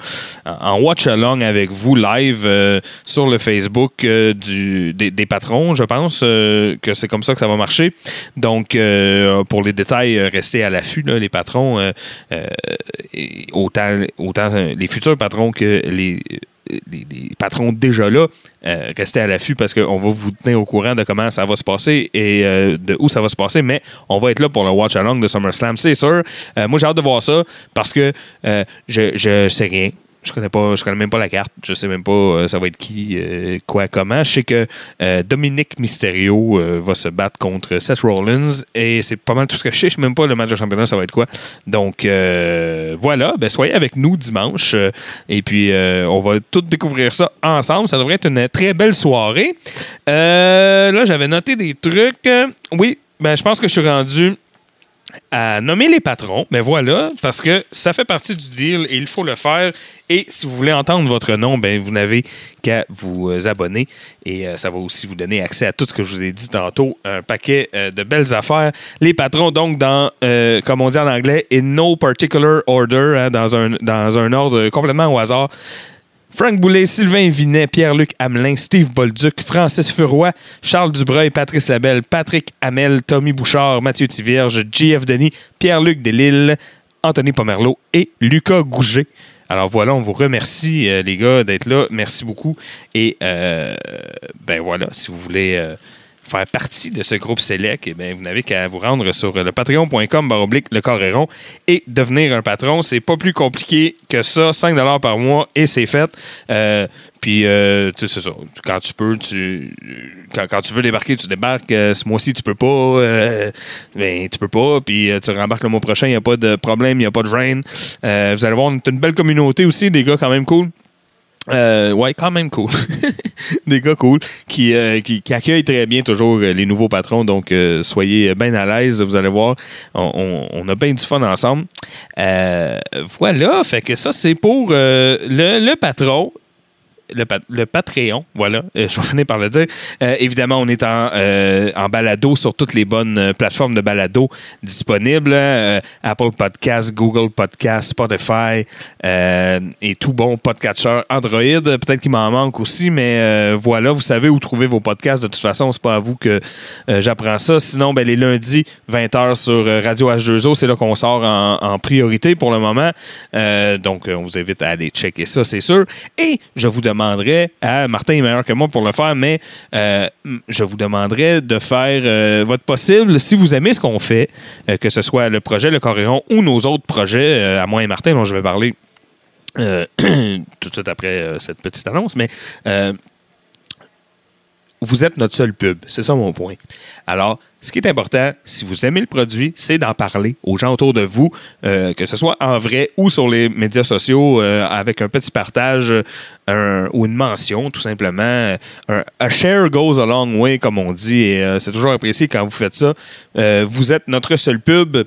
en watch-along avec vous live euh, sur le Facebook euh, du, des, des patrons. Je pense que c'est comme ça que ça va marcher. Donc, pour les détails, restez à l'affût, les patrons. autant, autant les futurs patrons que les, les, patrons déjà là, euh, restez à l'affût parce qu'on va vous tenir au courant de comment ça va se passer et euh, de où ça va se passer, mais on va être là pour le watch along de SummerSlam, c'est sûr. Euh, moi, j'ai hâte de voir ça parce que je, je sais rien. Je connais pas, je connais même pas la carte. Je sais même pas euh, ça va être qui, euh, quoi, comment. Je sais que euh, Dominique Mysterio va se battre contre Seth Rollins et c'est pas mal tout ce que je sais. Je sais même pas le match de championnat, ça va être quoi. Donc voilà, ben, soyez avec nous dimanche et puis on va tout découvrir ça ensemble. Ça devrait être une très belle soirée. Là, j'avais noté des trucs. Oui, ben, je pense que je suis rendu à nommer les patrons. Mais voilà, parce que ça fait partie du deal et il faut le faire. Et si vous voulez entendre votre nom, ben, vous n'avez qu'à vous euh, abonner. Et euh, ça va aussi vous donner accès à tout ce que je vous ai dit tantôt. Un paquet euh, de belles affaires. Les patrons, donc, dans, comme on dit en anglais, in no particular order, hein, dans, un, dans un ordre complètement au hasard. Frank Boulet, Sylvain Vinet, Pierre-Luc Hamelin, Steve Bolduc, Francis Furoy, Charles Dubreuil, Patrice Labelle, Patrick Hamel, Tommy Bouchard, Mathieu Tivierge, JF Denis, Pierre-Luc Delille, Anthony Pomerleau et Lucas Gouget. Alors voilà, on vous remercie, euh, les gars, d'être là. Merci beaucoup. Et euh, ben voilà, si vous voulez euh, faire partie de ce groupe Select, eh bien, vous n'avez qu'à vous rendre sur le patreon.com baroblique le Coréron et devenir un patron. C'est pas plus compliqué que ça. 5 par mois et c'est fait. Euh, puis, euh, tu sais, c'est ça. Quand tu peux, tu. Quand, tu veux débarquer, tu débarques. Euh, ce mois-ci, tu peux pas. Ben, tu peux pas. Puis, tu rembarques le mois prochain. Il n'y a pas de problème. Il n'y a pas de drain. Vous allez voir, on est une belle communauté aussi. Des gars quand même cool. Euh, ouais, quand même cool. des gars cool qui, euh, qui, qui accueillent très bien toujours euh, les nouveaux patrons. Donc, euh, soyez bien à l'aise. Vous allez voir, on, a bien du fun ensemble. Voilà, fait que ça, c'est pour le patron. Le, le Patreon, voilà, euh, je vais finir par le dire. Euh, évidemment, on est en, euh, en balado sur toutes les bonnes plateformes de balado disponibles. Apple Podcasts, Google Podcasts, Spotify et tout bon podcatcher Android. Peut-être qu'il m'en manque aussi, mais voilà, vous savez où trouver vos podcasts. De toute façon, c'est pas à vous que j'apprends ça. Sinon, ben, les lundis, 20h sur Radio H2O, c'est là qu'on sort en, en priorité pour le moment. Donc, on vous invite à aller checker ça, c'est sûr. Et je vous à Martin est meilleur que moi pour le faire, mais euh, je vous demanderai de faire euh, votre possible si vous aimez ce qu'on fait, euh, que ce soit le projet Le Coréon ou nos autres projets, à moi et Martin, dont je vais parler tout de suite après cette petite annonce, mais vous êtes notre seul pub. C'est ça mon point. Alors, ce qui est important, si vous aimez le produit, c'est d'en parler aux gens autour de vous, euh, que ce soit en vrai ou sur les médias sociaux, euh, avec un petit partage euh, ou une mention, tout simplement. A share goes a long way, comme on dit, et c'est toujours apprécié quand vous faites ça. Vous êtes notre seul pub,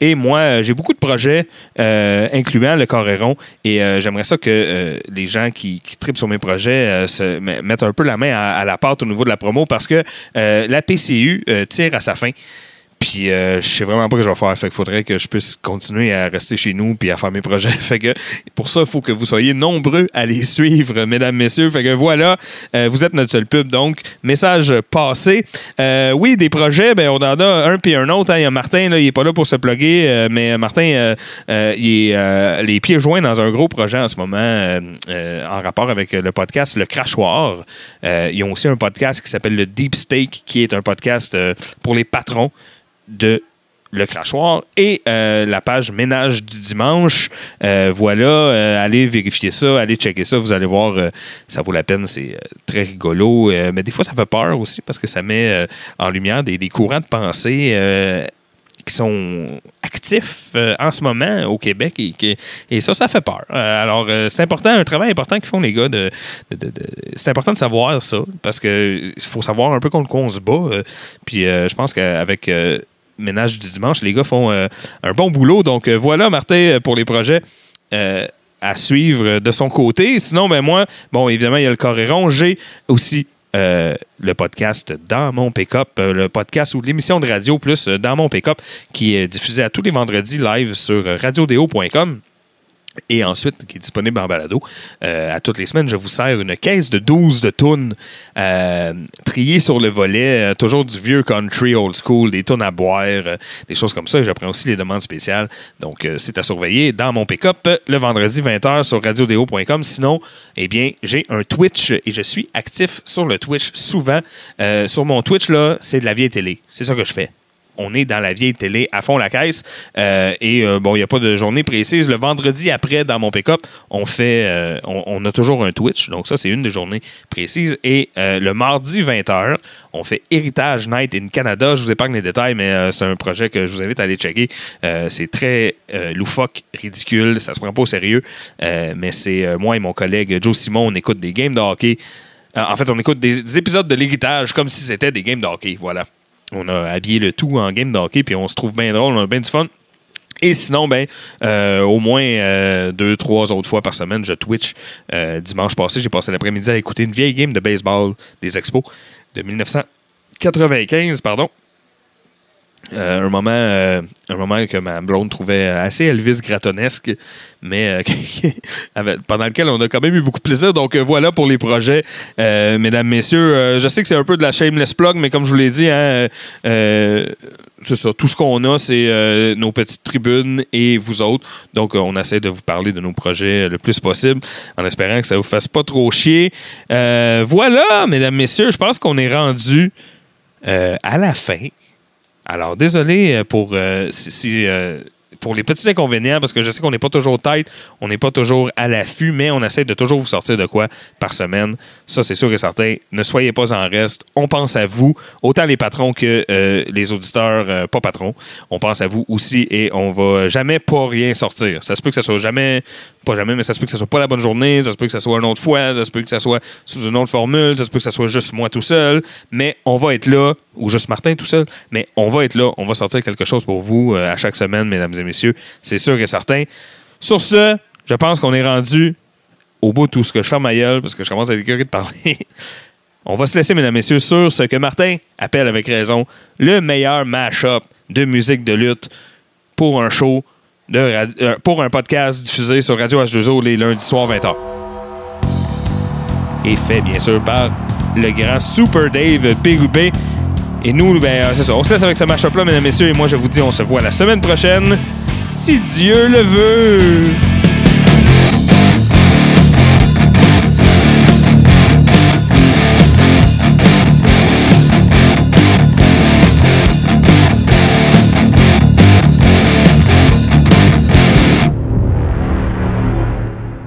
et moi, j'ai beaucoup de projets, incluant le Coréron, et j'aimerais ça que les gens qui, tripent sur mes projets mettent un peu la main à, la pâte au niveau de la promo, parce que la PCU tire à sa fin. Puis euh, je sais vraiment pas ce que je vais faire. Fait qu'il faudrait que je puisse continuer à rester chez nous puis à faire mes projets. Fait que pour ça, il faut que vous soyez nombreux à les suivre, mesdames, messieurs. Fait que voilà, euh, vous êtes notre seul pub. Donc, message passé. Euh, oui, des projets, ben, on en a un puis un autre. hein. Y a Martin, là, il est pas là pour se plugger, mais Martin, il est les pieds joints dans un gros projet en ce moment en rapport avec le podcast Le Crachoir. Ils ont aussi un podcast qui s'appelle le Deep Steak, qui est un podcast pour les patrons de le crachoir et euh, la page ménage du dimanche. Euh, voilà, euh, allez vérifier ça, allez checker ça, vous allez voir, ça vaut la peine, c'est très rigolo. Mais des fois, ça fait peur aussi parce que ça met en lumière des, des courants de pensée qui sont actifs en ce moment au Québec et, ça, ça fait peur. Alors, c'est important, un travail important qu'ils font les gars. De, c'est important de savoir ça parce que il faut savoir un peu contre quoi on se bat. puis je pense qu'avec Ménage du dimanche, les gars font euh, un bon boulot. Donc euh, voilà, Martin, euh, pour les projets. à suivre de son côté. Sinon, ben moi, bon, évidemment, il y a le Coréron. J'ai aussi le podcast Dans mon pick-up, le podcast ou l'émission de radio plus Dans mon pick-up, qui est diffusé à tous les vendredis live sur radiodéo.com. Et ensuite, qui est disponible en balado. Euh, à toutes les semaines, je vous sers une caisse de 12 de tunes euh, triées sur le volet, euh, toujours du vieux country old school, des tunes à boire, des choses comme ça. Et j'apprends aussi les demandes spéciales. Donc, c'est à surveiller dans mon pick-up le vendredi 20h sur radiodéo.com. Sinon, eh bien, j'ai un Twitch et je suis actif sur le Twitch souvent. Sur mon Twitch, là, c'est de la vieille télé. C'est ça que je fais on est dans la vieille télé à fond la caisse. Euh, et euh, bon, il n'y a pas de journée précise. Le vendredi après, dans mon pick-up, on fait euh, on, a toujours un Twitch. Donc ça, c'est une des journées précises. Et le mardi 20h, on fait Héritage Night in Canada. Je vous épargne les détails, mais c'est un projet que je vous invite à aller checker. C'est très loufoque, ridicule. Ça se prend pas au sérieux. Mais c'est moi et mon collègue Joe Simon, on écoute des games de hockey. En fait, on écoute des, des épisodes de l'héritage comme si c'était des games de hockey. Voilà. On a habillé le tout en game de hockey, puis on se trouve bien drôle, on a bien du fun. Et sinon, ben, euh, au moins euh, deux, trois autres fois par semaine, je Twitch. Euh, dimanche passé, j'ai passé l'après-midi à écouter une vieille game de baseball des Expos de 1995, pardon. Euh, un, moment, euh, un moment que ma blonde trouvait assez Elvis Gratonesque, mais euh, pendant lequel on a quand même eu beaucoup de plaisir. Donc voilà pour les projets, mesdames, messieurs. Je sais que c'est un peu de la shameless plug, mais comme je vous l'ai dit, hein, c'est ça. Tout ce qu'on a, c'est nos petites tribunes et vous autres. Donc, on essaie de vous parler de nos projets le plus possible, en espérant que ça vous fasse pas trop chier. Voilà, mesdames, messieurs, je pense qu'on est rendu à la fin. Alors, désolé euh, pour, euh, euh, pour les petits inconvénients, parce que je sais qu'on n'est pas toujours tête, on n'est pas toujours à l'affût, mais on essaie de toujours vous sortir de quoi par semaine. Ça, c'est sûr et certain. Ne soyez pas en reste. On pense à vous, autant les patrons que les auditeurs pas patrons. On pense à vous aussi et on va jamais pas rien sortir. Ça se peut que ça soit jamais pas jamais, mais ça se peut que ça soit pas la bonne journée, ça se peut que ça soit une autre fois, ça se peut que ça soit sous une autre formule, ça se peut que ça soit juste moi tout seul, mais on va être là, ou juste Martin tout seul, mais on va être là, on va sortir quelque chose pour vous euh, à chaque semaine, mesdames et messieurs, c'est sûr et certain. Sur ce, je pense qu'on est rendu au bout de tout ce que je ferme ma gueule, parce que je commence à être curieux de parler. On va se laisser, mesdames et messieurs, sur ce que Martin appelle avec raison le meilleur mash-up de musique de lutte pour un show, euh, pour un podcast diffusé sur Radio H2O les lundis soirs 20h. Et fait, bien sûr, par le grand Super Dave Pérubé. Et nous, ben, euh, c'est ça. On se laisse avec ce mash-up-là, mesdames et messieurs. Et moi, je vous dis, on se voit la semaine prochaine, si Dieu le veut.